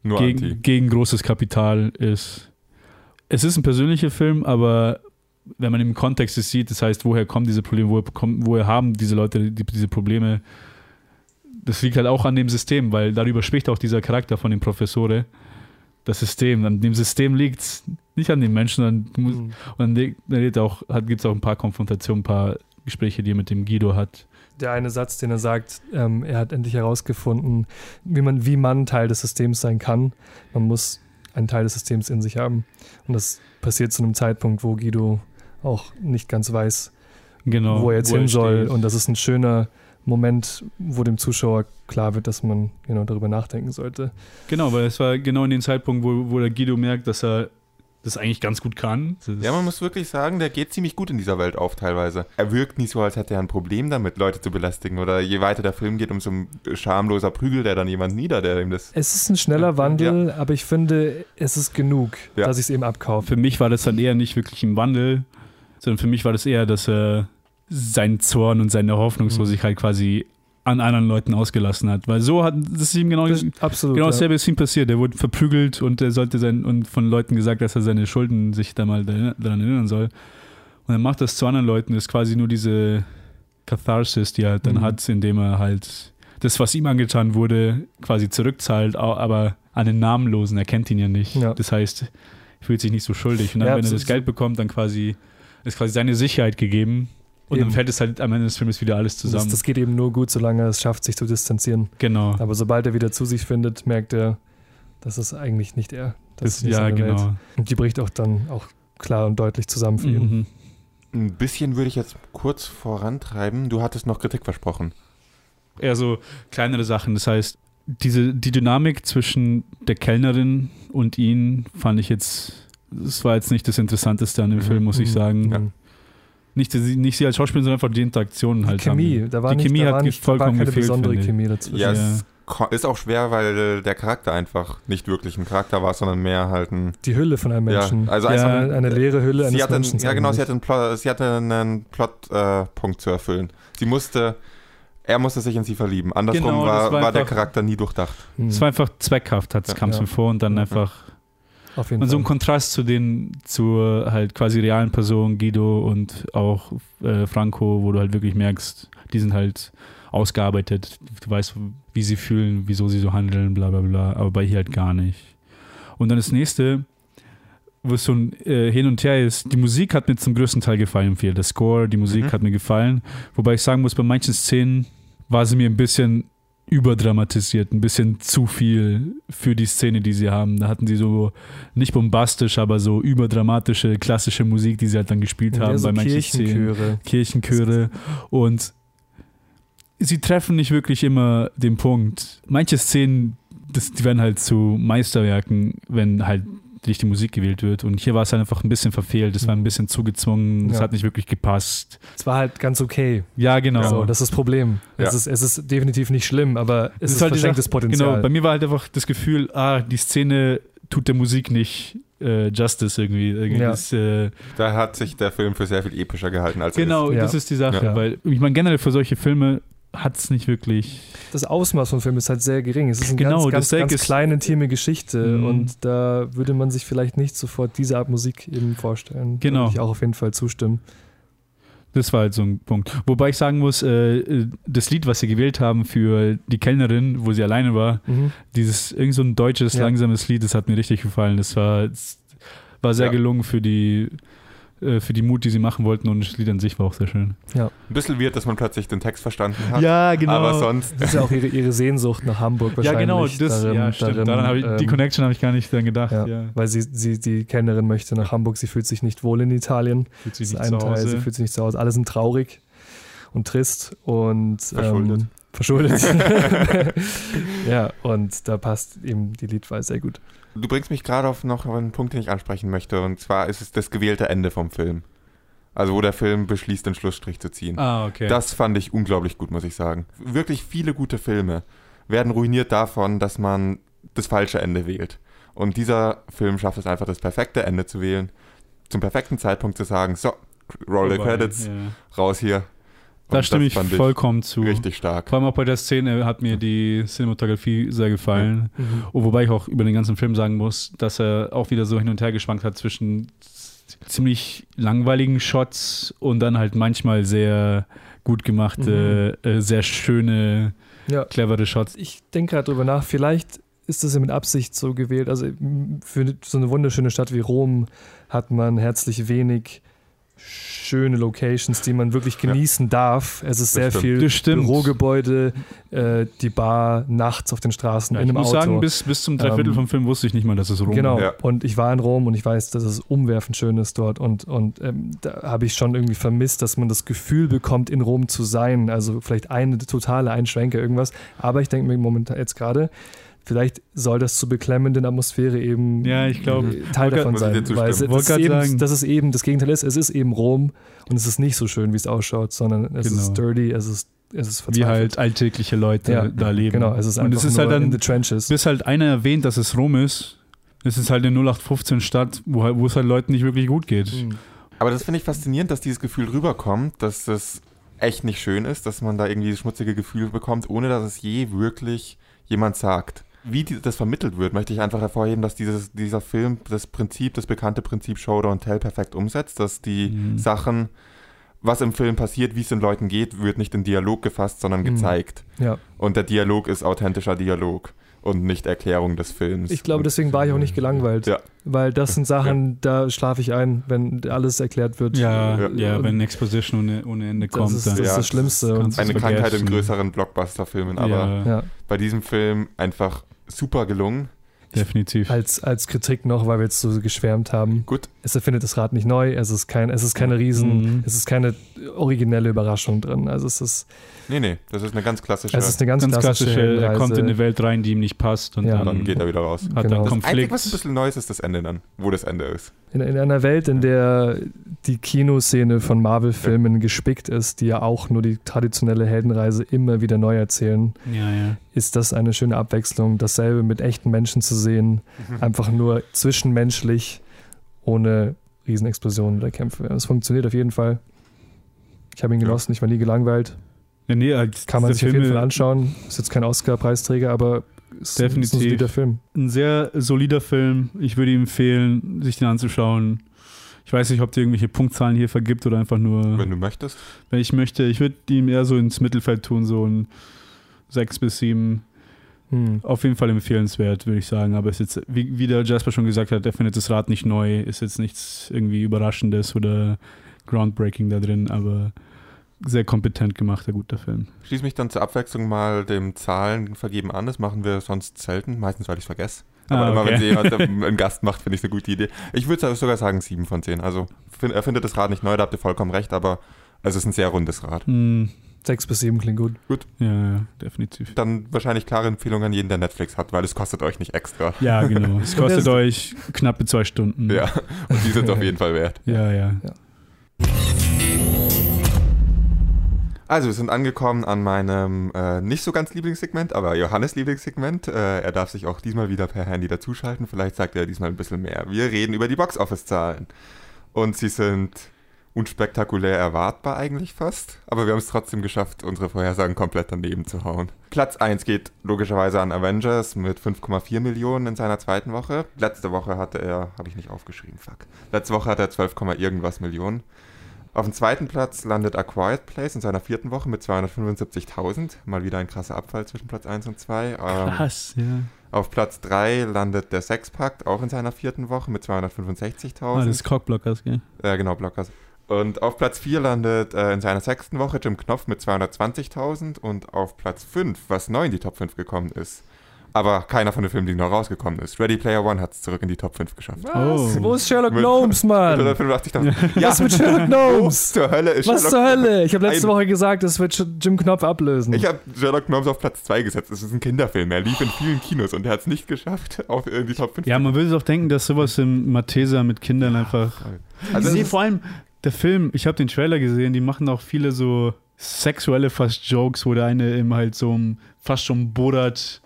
nur gegen, gegen großes Kapital ist. Es ist ein persönlicher Film, aber wenn man im Kontext es sieht, das heißt, woher kommen diese Probleme, woher, kommen, woher haben diese Leute die, diese Probleme, das liegt halt auch an dem System, weil darüber spricht auch dieser Charakter von dem Professore das System. An dem System liegt es, nicht an den Menschen. Muss, mhm. Und dann, dann auch, gibt es auch ein paar Konfrontationen, ein paar Gespräche, die er mit dem Guido hat. Der eine Satz, den er sagt, ähm, er hat endlich herausgefunden, wie man, wie man Teil des Systems sein kann. Man muss einen Teil des Systems in sich haben. Und das passiert zu einem Zeitpunkt, wo Guido auch nicht ganz weiß, genau, wo er jetzt wo hin soll. Steht. Und das ist ein schöner Moment, wo dem Zuschauer klar wird, dass man genau darüber nachdenken sollte. Genau, weil es war genau in dem Zeitpunkt, wo, wo der Guido merkt, dass er das eigentlich ganz gut kann. Ja, man muss wirklich sagen, der geht ziemlich gut in dieser Welt auf teilweise. Er wirkt nicht so, als hätte er ein Problem damit, Leute zu belästigen. Oder je weiter der Film geht, umso schamloser prügelt er dann jemand nieder, der ihm das. Es ist ein schneller Wandel, ja. aber ich finde, es ist genug, ja. dass ich es eben abkaufe. Für mich war das dann eher nicht wirklich ein Wandel, sondern für mich war das eher, dass er seinen Zorn und seine Hoffnungslosigkeit mhm. quasi an anderen Leuten ausgelassen hat. Weil so hat das ihm genau, das, absolut, genau dasselbe ja. ist ihm passiert. Er wurde verprügelt und er sollte sein und von Leuten gesagt, dass er seine Schulden sich da mal daran erinnern soll. Und er macht das zu anderen Leuten, das ist quasi nur diese Katharsis, die er halt dann mhm. hat, indem er halt das, was ihm angetan wurde, quasi zurückzahlt, aber an den Namenlosen, er kennt ihn ja nicht. Ja. Das heißt, er fühlt sich nicht so schuldig. Und dann, ja, wenn er das Geld bekommt, dann quasi ist quasi seine Sicherheit gegeben und eben. dann fällt es halt am Ende des Films wieder alles zusammen. Das, das, geht eben nur gut, solange er es schafft, sich zu distanzieren. Genau. Aber sobald er wieder zu sich findet, merkt er, das ist eigentlich nicht er. Das, das ist ja, genau. Welt. Und die bricht auch dann auch klar und deutlich zusammen für ihn. Mhm. Ein bisschen würde ich jetzt kurz vorantreiben. Du hattest noch Kritik versprochen. Eher so kleinere Sachen. Das heißt, diese, die Dynamik zwischen der Kellnerin und ihn fand ich jetzt, das war jetzt nicht das Interessanteste an dem mhm. Film, muss ich mhm. sagen. Ja nicht, nicht sie als Schauspielerin, sondern einfach die Interaktionen halt die Chemie, haben. da war die Chemie da hat nicht, vollkommen keine gefehlt, besondere Chemie dazwischen. Ja, es ist auch schwer, weil der Charakter einfach nicht wirklich ein Charakter war, sondern mehr halt ein... Die Hülle von einem Menschen. Ja, also ja, eine, eine leere Hülle eines Menschen. Ja genau, sie hatte einen, Plot, sie hatte einen Plotpunkt äh, zu erfüllen. Sie musste... Er musste sich in sie verlieben. Andersrum genau, war, war, war der Charakter nie durchdacht. Es war einfach zweckhaft, ja, kam es mir vor und dann einfach auf jeden und Fall. so ein Kontrast zu den, zur halt quasi realen Personen, Guido und auch äh, Franco, wo du halt wirklich merkst, die sind halt ausgearbeitet. Du weißt, wie sie fühlen, wieso sie so handeln, bla bla bla, aber bei hier halt gar nicht. Und dann das nächste, wo es so ein äh, Hin und Her ist, die Musik hat mir zum größten Teil gefallen viel. Der Score, die Musik mhm. hat mir gefallen. Wobei ich sagen muss, bei manchen Szenen war sie mir ein bisschen überdramatisiert, ein bisschen zu viel für die Szene, die sie haben. Da hatten sie so nicht bombastisch, aber so überdramatische klassische Musik, die sie halt dann gespielt haben ja, so bei manchen Kirchenchöre. Szenen. Kirchenchöre. Und sie treffen nicht wirklich immer den Punkt. Manche Szenen, das, die werden halt zu Meisterwerken, wenn halt die Musik gewählt wird. Und hier war es halt einfach ein bisschen verfehlt. Es war ein mhm. bisschen zugezwungen. Es ja. hat nicht wirklich gepasst. Es war halt ganz okay. Ja, genau. So, das ist das Problem. Ja. Es, ist, es ist definitiv nicht schlimm, aber es, es ist, ist halt verschenktes Potenzial. Genau, bei mir war halt einfach das Gefühl, ah, die Szene tut der Musik nicht äh, Justice irgendwie. irgendwie ja. das, äh, da hat sich der Film für sehr viel epischer gehalten als Genau, ist. das ist die Sache. Weil ich meine, generell für solche Filme hat es nicht wirklich. Das Ausmaß von Film ist halt sehr gering. Es ist eine genau, ganz, ganz, ganz kleine, intime Geschichte mhm. und da würde man sich vielleicht nicht sofort diese Art Musik eben vorstellen. Genau. Würde ich auch auf jeden Fall zustimmen. Das war halt so ein Punkt. Wobei ich sagen muss, äh, das Lied, was sie gewählt haben für die Kellnerin, wo sie alleine war, mhm. dieses irgend so ein deutsches, ja. langsames Lied, das hat mir richtig gefallen. Das war, das war sehr ja. gelungen für die für die Mut, die sie machen wollten und das Lied an sich war auch sehr schön. Ja. Ein bisschen wird, dass man plötzlich den Text verstanden hat. Ja, genau. Aber sonst. Das ist ja auch ihre, ihre Sehnsucht nach Hamburg wahrscheinlich. Ja, genau. Das, darin, ja, stimmt. Darin, daran ich, die ähm, Connection habe ich gar nicht dran gedacht. Ja, ja. Weil sie, sie, die Kellnerin möchte nach Hamburg, sie fühlt sich nicht wohl in Italien. Fühlt sich nicht zu Hause. Teil, sie fühlt sich nicht zu Hause. Alle sind traurig und trist und verschuldet. Ähm, verschuldet. ja, und da passt eben die Liedwahl sehr gut. Du bringst mich gerade auf noch einen Punkt, den ich ansprechen möchte. Und zwar ist es das gewählte Ende vom Film. Also wo der Film beschließt, den Schlussstrich zu ziehen. Ah, okay. Das fand ich unglaublich gut, muss ich sagen. Wirklich viele gute Filme werden ruiniert davon, dass man das falsche Ende wählt. Und dieser Film schafft es einfach, das perfekte Ende zu wählen. Zum perfekten Zeitpunkt zu sagen, so, roll the credits, yeah. raus hier. Und da stimme ich vollkommen zu. Richtig stark. Vor allem auch bei der Szene hat mir die Cinematografie sehr gefallen. Mhm. Und wobei ich auch über den ganzen Film sagen muss, dass er auch wieder so hin und her geschwankt hat zwischen ziemlich langweiligen Shots und dann halt manchmal sehr gut gemachte, mhm. äh, sehr schöne, ja. clevere Shots. Ich denke gerade drüber nach, vielleicht ist das ja mit Absicht so gewählt. Also für so eine wunderschöne Stadt wie Rom hat man herzlich wenig schöne Locations, die man wirklich genießen ja. darf. Es ist das sehr stimmt. viel Bürogebäude, äh, die Bar nachts auf den Straßen, ja, in einem Auto. Ich muss sagen, bis, bis zum Dreiviertel ähm, vom Film wusste ich nicht mal, dass es Rom ist. Genau, ja. und ich war in Rom und ich weiß, dass es umwerfend schön ist dort und, und ähm, da habe ich schon irgendwie vermisst, dass man das Gefühl bekommt, in Rom zu sein. Also vielleicht eine totale Einschränke, irgendwas. Aber ich denke mir momentan jetzt gerade, vielleicht soll das zur beklemmenden Atmosphäre eben ja, ich glaub, Teil davon sein. Weil es, das, ist eben, das ist eben das Gegenteil ist, es ist eben Rom und es ist nicht so schön, wie es ausschaut, sondern es genau. ist dirty, es ist es ist wie halt alltägliche Leute ja, da leben. Genau, es ist einfach und es ist halt dann, in the trenches. Bis halt einer erwähnt, dass es Rom ist. Es ist halt eine 0815 Stadt, wo, halt, wo es halt Leuten nicht wirklich gut geht. Mhm. Aber das finde ich faszinierend, dass dieses Gefühl rüberkommt, dass es echt nicht schön ist, dass man da irgendwie das schmutzige Gefühl bekommt, ohne dass es je wirklich jemand sagt wie die, das vermittelt wird, möchte ich einfach hervorheben, dass dieses, dieser Film das Prinzip, das bekannte Prinzip Show Don't Tell perfekt umsetzt, dass die mhm. Sachen, was im Film passiert, wie es den Leuten geht, wird nicht in Dialog gefasst, sondern mhm. gezeigt. Ja. Und der Dialog ist authentischer Dialog und nicht Erklärung des Films. Ich glaube, deswegen war ich auch nicht gelangweilt. Ja. Weil das sind Sachen, ja. da schlafe ich ein, wenn alles erklärt wird. Ja, ja, ja wenn Exposition ohne, ohne Ende das kommt. Ist, das ist das Schlimmste. Das eine Krankheit in größeren Blockbuster-Filmen, aber bei diesem Film einfach super gelungen. Definitiv. Als, als Kritik noch, weil wir jetzt so geschwärmt haben. Gut. Es erfindet das Rad nicht neu, es ist, kein, es ist keine Riesen, mhm. es ist keine originelle Überraschung drin. Also es ist. Nee, nee, das ist eine ganz klassische. Es ist eine ganz, ganz klassische. klassische er kommt in eine Welt rein, die ihm nicht passt und ja. dann, dann, geht er wieder raus. Hat genau. dann Konflikt. Das Einzige, was ein bisschen neu ist, ist das Ende dann, wo das Ende ist. In, in einer Welt, in der die Kinoszene von Marvel-Filmen ja. gespickt ist, die ja auch nur die traditionelle Heldenreise immer wieder neu erzählen, ja, ja. ist das eine schöne Abwechslung, dasselbe mit echten Menschen zu sehen, mhm. einfach nur zwischenmenschlich, ohne Riesenexplosionen oder Kämpfe. Es funktioniert auf jeden Fall. Ich habe ihn genossen, ich war nie gelangweilt. Ja, nee, Kann man sich Filme, auf jeden Fall anschauen. Ist jetzt kein Oscar-Preisträger, aber ist definitiv ein solider Film. Ein sehr solider Film. Ich würde ihm empfehlen, sich den anzuschauen. Ich weiß nicht, ob dir irgendwelche Punktzahlen hier vergibt oder einfach nur. Wenn du möchtest. Wenn ich möchte, ich würde ihm eher so ins Mittelfeld tun, so ein 6 bis 7. Hm. Auf jeden Fall empfehlenswert, würde ich sagen. Aber es ist jetzt, wie, wie der Jasper schon gesagt hat, er findet das Rad nicht neu, ist jetzt nichts irgendwie Überraschendes oder groundbreaking da drin, aber sehr kompetent gemachter, guter Film. Schließe mich dann zur Abwechslung mal dem Zahlen vergeben an. Das machen wir sonst selten, meistens weil ich es vergesse. Aber ah, immer wenn sie jemand einen Gast macht, finde ich es eine gute Idee. Ich würde sogar sagen 7 von 10. Also er findet das Rad nicht neu, da habt ihr vollkommen recht, aber es ist ein sehr rundes Rad. Mm. 6 bis 7 klingt gut. Gut. Ja, ja, definitiv. Dann wahrscheinlich klare Empfehlung an jeden, der Netflix hat, weil es kostet euch nicht extra. Ja, genau. Es kostet euch knappe zwei Stunden. Ja, und die sind es auf jeden Fall wert. Ja, ja. ja. Also, wir sind angekommen an meinem äh, nicht so ganz Lieblingssegment, aber Johannes Lieblingssegment. Äh, er darf sich auch diesmal wieder per Handy dazuschalten. Vielleicht sagt er diesmal ein bisschen mehr. Wir reden über die Boxoffice-Zahlen. Und sie sind unspektakulär erwartbar eigentlich fast, aber wir haben es trotzdem geschafft, unsere Vorhersagen komplett daneben zu hauen. Platz 1 geht logischerweise an Avengers mit 5,4 Millionen in seiner zweiten Woche. Letzte Woche hatte er, habe ich nicht aufgeschrieben, fuck. Letzte Woche hatte er 12, irgendwas Millionen. Auf dem zweiten Platz landet A Quiet Place in seiner vierten Woche mit 275.000. Mal wieder ein krasser Abfall zwischen Platz 1 und 2. Ähm, Krass, ja. Auf Platz 3 landet der Sexpakt, auch in seiner vierten Woche mit 265.000. Ah, das ist Cockblockers, gell? Ja, genau, Blockers. Und auf Platz 4 landet äh, in seiner sechsten Woche Jim Knopf mit 220.000 und auf Platz 5, was neu in die Top 5 gekommen ist, aber keiner von den Filmen, die noch rausgekommen ist. Ready Player One hat es zurück in die Top 5 geschafft. Was? Oh. Wo ist Sherlock Mit- Gnomes, Mann? 185.000. Ja, Was mit Sherlock Gnomes? zur Hölle ist Was Sherlock zur Hölle? Ich habe letzte Ein- Woche gesagt, das wird Jim Knopf ablösen. Ich habe Sherlock Gnomes auf Platz 2 gesetzt. Das ist ein Kinderfilm. Er lief in vielen Kinos und er hat es nicht geschafft, auf in die Top 5 Ja, man würde doch denken, dass sowas im Matheser mit Kindern einfach. Also nee, es ist- vor allem der Film, ich habe den Trailer gesehen, die machen auch viele so sexuelle fast Jokes, wo der eine eben halt so fast schon Borat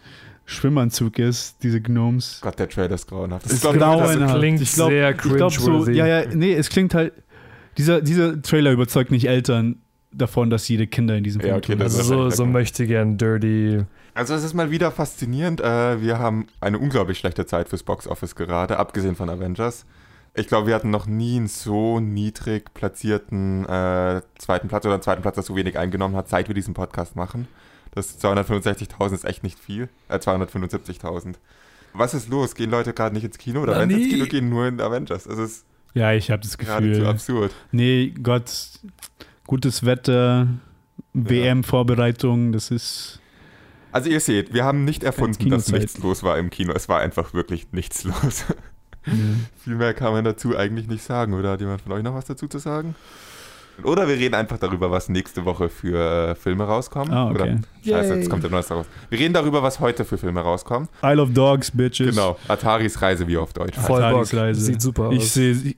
Schwimmanzug ist, diese Gnomes. Gott, der Trailer ist grauenhaft. Das Ich glaub, genau das- klingt ich glaub, sehr ich glaub so, ja, ja, nee, es klingt halt, dieser, dieser Trailer überzeugt nicht Eltern davon, dass jede Kinder in diesem Film Ja, okay, tun. das also ist so, so möchte gern dirty. Also es ist mal wieder faszinierend. Äh, wir haben eine unglaublich schlechte Zeit fürs Boxoffice gerade, abgesehen von Avengers. Ich glaube, wir hatten noch nie einen so niedrig platzierten äh, zweiten Platz oder einen zweiten Platz, der so wenig eingenommen hat, seit wir diesen Podcast machen. Das 265.000 ist echt nicht viel. Äh, 275.000. Was ist los? Gehen Leute gerade nicht ins Kino? Oder Na, wenn sie ins. Kino gehen, nur in Avengers? Es ist Ja, ich habe das geradezu Gefühl. absurd. Nee, Gott, gutes Wetter, WM-Vorbereitung, das ist. Also ihr seht, wir haben nicht erfunden, dass nichts los war im Kino. Es war einfach wirklich nichts los. Ja. Viel mehr kann man dazu eigentlich nicht sagen. Oder hat jemand von euch noch was dazu zu sagen? Oder wir reden einfach darüber, was nächste Woche für äh, Filme rauskommen. Ah, okay. Oder, scheiße, jetzt kommt der Neueste raus. Wir reden darüber, was heute für Filme rauskommen. Isle of Dogs, Bitches. Genau. Ataris Reise, wie auf Deutsch. Voll Bock. Ataris Reise. Sieht super aus. Ich sehe, ich,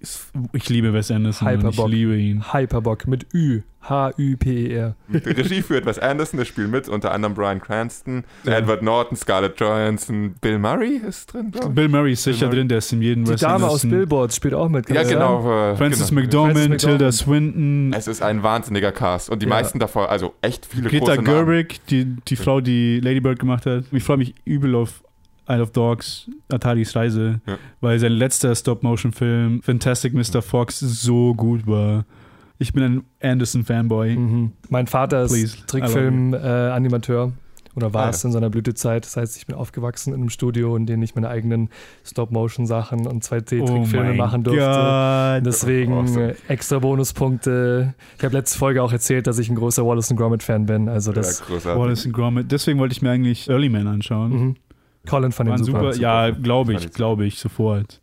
ich liebe Wes Anderson. und Ich Hyperbock. liebe ihn. Hyperbock mit Ü. H-Ü-P-E-R. Die Regie führt Wes Anderson, das spielt mit, unter anderem Brian Cranston, Ja. Edward Norton, Scarlett Johansson, Bill Murray ist drin, glaube ich. Bill Murray ist sicher Bill Murray. drin, der ist in jedem Die Wes Dame aus Anderson. Billboard spielt auch mit. Ja, genau. äh, Francis genau. McDormand, Tilda. Swinton, Es ist ein wahnsinniger Cast und die Ja. meisten davon, also echt viele Greta große Namen. Gerwig, die, die Frau, die Lady Bird gemacht hat. Ich freue mich übel auf Isle of Dogs, Ataris Reise, Ja. weil sein letzter Stop-Motion-Film, Fantastic Mr. Fox, so gut war. Ich bin ein Anderson-Fanboy. Mhm. Mein Vater ist Please. Trickfilm-Animateur. Oder war Ah, es in seiner Blütezeit. Das heißt, ich bin aufgewachsen in einem Studio, in dem ich meine eigenen Stop-Motion-Sachen und 2D-Trickfilme Oh machen durfte. Gott. Deswegen Awesome. äh, extra Bonuspunkte. Ich habe letzte Folge auch erzählt, dass ich ein großer Wallace Gromit-Fan bin. Also das ja. Wallace and Gromit. Deswegen wollte ich mir eigentlich Early Man anschauen. mhm. Colin fand ihn super. super. Ja, glaube ich, ich glaube ich, sofort.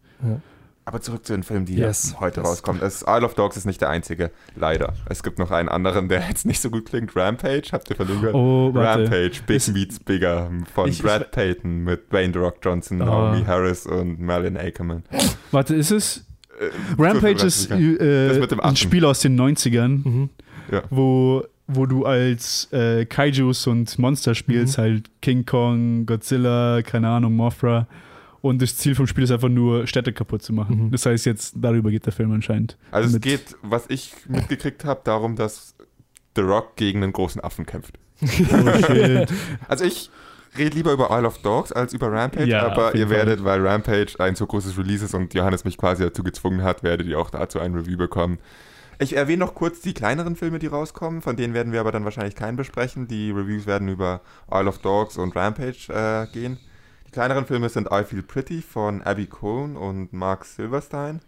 Aber zurück zu den Filmen, die Yes. heute Yes. rauskommen. Es, Isle of Dogs ist nicht der einzige, leider. Es gibt noch einen anderen, der jetzt nicht so gut klingt. Rampage, habt ihr gehört? Oh, warte. Rampage, Big Ist- Meets Bigger von Ich- Brad Payton mit Dwayne The Rock Johnson, Oh. Naomi Harris und Marlon Ackerman. Warte, ist es? Äh, Rampage ist ich äh, Das mit dem ein. Spiel aus den 90ern, Mhm. wo, wo du als äh, Kaijus und Monster spielst, Mhm. halt King Kong, Godzilla, keine Ahnung, Mothra. Und das Ziel vom Spiel ist einfach nur, Städte kaputt zu machen. Mhm. Das heißt, jetzt darüber geht der Film anscheinend. Also es geht, was ich mitgekriegt habe, darum, dass The Rock gegen einen großen Affen kämpft. Oh, shit. Also ich rede lieber über Isle of Dogs als über Rampage, Ja, aber ihr Fall. werdet, weil Rampage ein so großes Release ist und Johannes mich quasi dazu gezwungen hat, werdet ihr auch dazu ein Review bekommen. Ich erwähne noch kurz die kleineren Filme, die rauskommen, von denen werden wir aber dann wahrscheinlich keinen besprechen. Die Reviews werden über Isle of Dogs und Rampage äh, gehen. Die kleineren Filme sind I Feel Pretty von Abby Cohn und Mark Silverstein.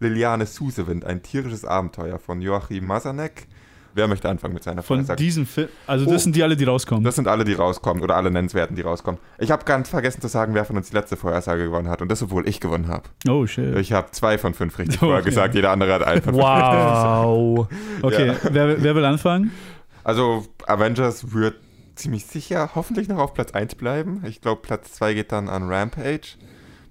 Liliane Susewind, ein tierisches Abenteuer von Joachim Masanek. Wer möchte anfangen mit seiner Von Frage? diesem Film, also das Oh. sind die alle, die rauskommen. Das sind alle, die rauskommen oder alle nennenswerten, die rauskommen. Ich habe ganz vergessen zu sagen, wer von uns die letzte Vorhersage gewonnen hat und das, obwohl ich gewonnen habe. oh, shit. Ich habe zwei von fünf richtig Oh, vorher okay. gesagt, jeder andere hat einen von fünf. Wow. Okay, Ja. wer, wer will anfangen? Also Avengers wird ziemlich sicher hoffentlich noch auf Platz 1 bleiben. Ich glaube, Platz 2 geht dann an Rampage,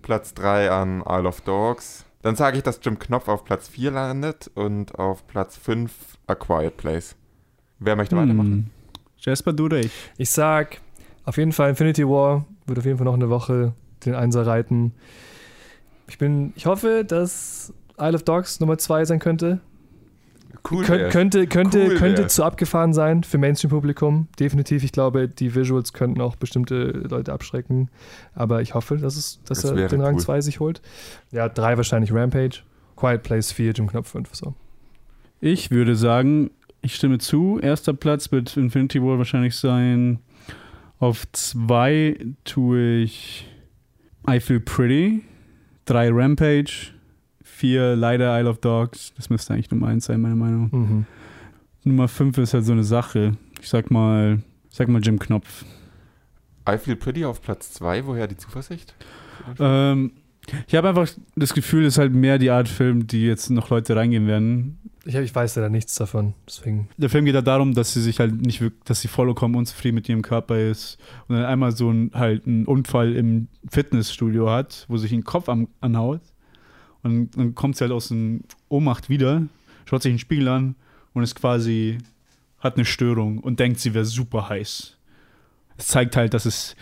Platz 3 an Isle of Dogs. Dann sage ich, dass Jim Knopf auf Platz 4 landet und auf Platz 5 A Quiet Place. Wer möchte weitermachen? Hm. Jasper, du oder ich? Ich sag auf jeden Fall Infinity War wird auf jeden Fall noch eine Woche den Einser reiten. Ich bin, ich hoffe, dass Isle of Dogs Nummer 2 sein könnte. Cool. Kön könnte könnte, Cool könnte zu abgefahren sein für Mainstream-Publikum. Definitiv. Ich glaube, die Visuals könnten auch bestimmte Leute abschrecken. Aber ich hoffe, dass, es, dass Das er den Rang cool. 2 sich holt. Ja, drei wahrscheinlich Rampage. Quiet Place 4, Jim Knopf 5. So. Ich würde sagen, ich stimme zu. Erster Platz wird Infinity War wahrscheinlich sein. Auf zwei tue ich I Feel Pretty. Drei Rampage. Vier leider Isle of Dogs. Das müsste eigentlich Nummer eins sein, meiner Meinung. Mhm. Nummer fünf ist halt so eine Sache. Ich sag mal, ich sag mal Jim Knopf. I Feel Pretty auf Platz 2, woher die Zuversicht? Ähm, ich habe einfach das Gefühl, es ist halt mehr die Art Film, die jetzt noch Leute reingehen werden. Ich, ich weiß ja da nichts davon, deswegen. Der Film geht ja darum, dass sie sich halt nicht wirklich, dass sie vollkommen unzufrieden mit ihrem Körper ist und dann einmal so ein, halt einen Unfall im Fitnessstudio hat, wo sich den Kopf am, anhaut und dann kommt sie halt aus dem Ohnmacht wieder, schaut sich den Spiegel an und ist quasi, hat eine Störung und denkt, sie wäre super heiß. Es zeigt halt, dass es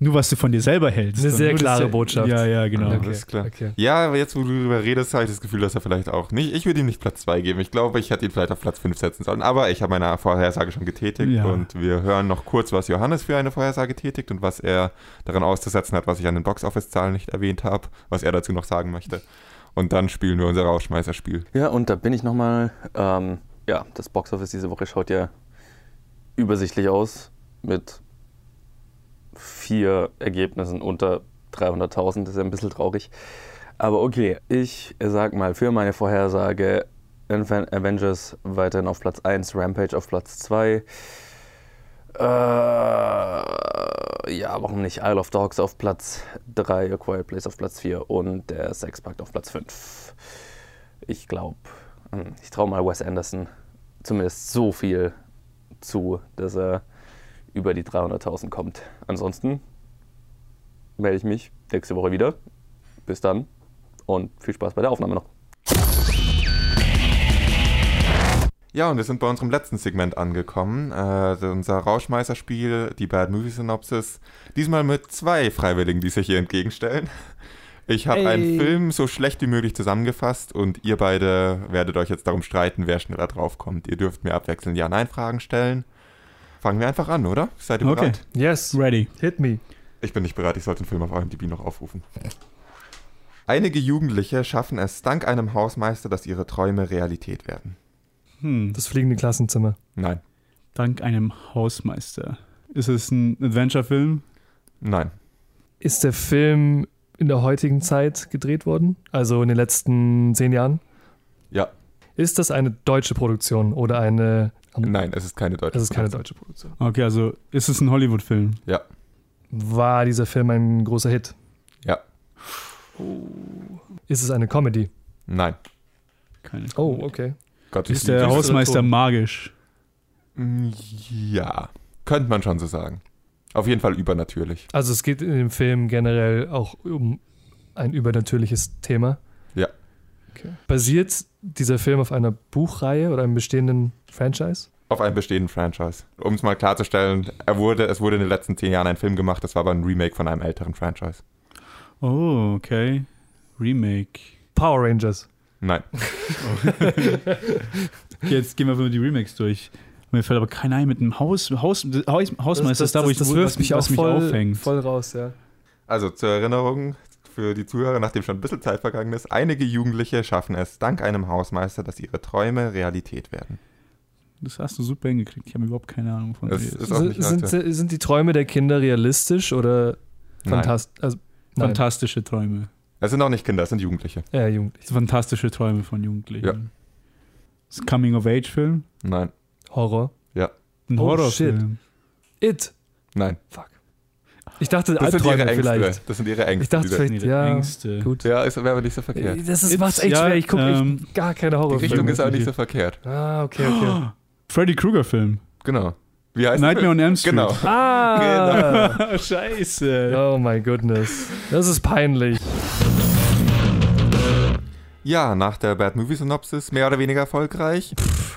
nur was du von dir selber hältst. Eine sehr klare Botschaft. Ja, ja, genau. Ja, Okay, das ist klar. okay. Ja, aber jetzt, wo du darüber redest, habe ich das Gefühl, dass er vielleicht auch nicht. Ich würde ihm nicht Platz 2 geben. Ich glaube, ich hätte ihn vielleicht auf Platz 5 setzen sollen. Aber ich habe meine Vorhersage schon getätigt Ja. und wir hören noch kurz, was Johannes für eine Vorhersage tätigt und was er daran auszusetzen hat, was ich an den Boxoffice-Zahlen nicht erwähnt habe, was er dazu noch sagen möchte. Und dann spielen wir unser Rausschmeißerspiel. Ja, und da bin ich nochmal. Ähm, ja, das Boxoffice diese Woche schaut ja übersichtlich aus mit vier Ergebnissen unter 300.000. Das ist ja ein bisschen traurig. Aber okay, ich sag mal für meine Vorhersage Avengers weiterhin auf Platz 1, Rampage auf Platz 2. Äh, ja, warum nicht? Isle of Dogs auf Platz 3, A Quiet Place auf Platz 4 und der Sexpakt auf Platz 5. Ich glaube, ich traue mal Wes Anderson zumindest so viel zu, dass er über die 300.000 kommt. Ansonsten melde ich mich nächste Woche wieder. Bis dann und viel Spaß bei der Aufnahme noch. Ja, und wir sind bei unserem letzten Segment angekommen. Äh, unser Rauschmeißerspiel, die Bad Movie Synopsis. Diesmal mit zwei Freiwilligen, die sich hier entgegenstellen. Ich habe einen Film so schlecht wie möglich zusammengefasst und ihr beide werdet euch jetzt darum streiten, wer schneller draufkommt. Ihr dürft mir abwechselnd Ja-Nein-Fragen stellen. Fangen wir einfach an, oder? Seid ihr Okay. bereit? Yes, Ready. hit me. Ich bin nicht bereit, ich sollte den Film auf IMDb noch aufrufen. Einige Jugendliche schaffen es dank einem Hausmeister, dass ihre Träume Realität werden. Hm. Das fliegende Klassenzimmer. Nein, Dank einem Hausmeister. Ist es ein Adventure-Film? nein, Ist der Film in der heutigen Zeit gedreht worden? Also in den letzten zehn Jahren? ja, Ist das eine deutsche Produktion oder eine. nein, es ist keine deutsche Das ist keine Produktion. deutsche Produktion. Okay, also ist es ein Hollywood-Film? Ja, War dieser Film ein großer Hit? ja, Ist es eine Comedy? nein. Keine. Oh, okay. Gott, Ist der Hausmeister Ton. magisch? Ja, könnte man schon so sagen. Auf jeden Fall übernatürlich. Also es geht in dem Film generell auch um ein übernatürliches Thema. Ja. Okay. Basiert dieser Film auf einer Buchreihe oder einem bestehenden Franchise? Auf einem bestehenden Franchise. Um es mal klarzustellen, er wurde, es wurde in den letzten zehn Jahren ein Film gemacht, das war aber ein Remake von einem älteren Franchise. Oh, okay. Remake. Power Rangers. Nein. Okay, jetzt gehen wir mal die Remakes durch. Mir fällt aber keiner ein mit einem Haus, Haus, Haus Hausmeister ist da, wo ich das wirft mich was mich voll, aufhängt. voll raus, ja. Also zur Erinnerung für die Zuhörer, nachdem schon ein bisschen Zeit vergangen ist, einige Jugendliche schaffen es dank einem Hausmeister, dass ihre Träume Realität werden. Das hast du super hingekriegt. Ich habe überhaupt keine Ahnung von Das ist Sind, sind, die Träume der Kinder realistisch oder Nein. fantastisch? Also, nein. Fantastische Träume. Es sind auch nicht Kinder, es sind Jugendliche. Ja, jugendlich. Fantastische Träume von Jugendlichen. Ja. Das ist ein Coming-of-Age-Film. Nein. Horror. Ein Oh, Horrorfilm. It. Nein. Ich dachte, Das sind ihre Ängste. vielleicht. Das sind ihre Ängste. Ich dachte die- vielleicht, Ihre ja, Ängste. gut. Ja, ist, wäre aber nicht so verkehrt. Das ist, macht's echt ja, schwer. Ich gucke ähm, echt gar keine Die Horrorfilme. Richtung ist auch nicht so verkehrt. Ah, okay, okay. Freddy Krueger-Film. Genau. Wie heißt Nightmare on Elm Street. Genau. Ah! Scheiße. Oh my goodness. Das ist peinlich. Ja, nach der Bad Movie Synopsis mehr oder weniger erfolgreich.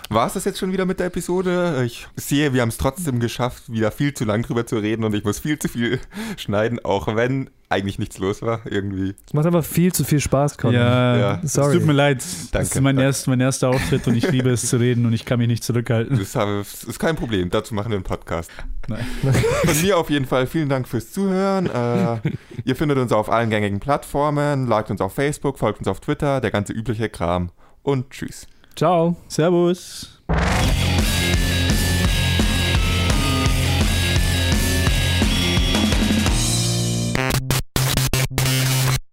War es das jetzt schon wieder mit der Episode? Ich sehe, wir haben es trotzdem geschafft, wieder viel zu lang drüber zu reden und ich muss viel zu viel schneiden, auch wenn eigentlich nichts los war irgendwie. Es macht einfach viel zu viel Spaß, Conor. Ja, Ja. es Sorry. tut mir leid. Das Danke. ist mein, erst, mein erster Auftritt und ich liebe es zu reden und ich kann mich nicht zurückhalten. Das habe- das ist kein Problem, dazu machen wir einen Podcast. Nein. Von mir auf jeden Fall vielen Dank fürs Zuhören. Äh, ihr findet uns auf allen gängigen Plattformen, liked uns auf Facebook, folgt uns auf Twitter, der ganze übliche Kram und tschüss. Ciao. Servus.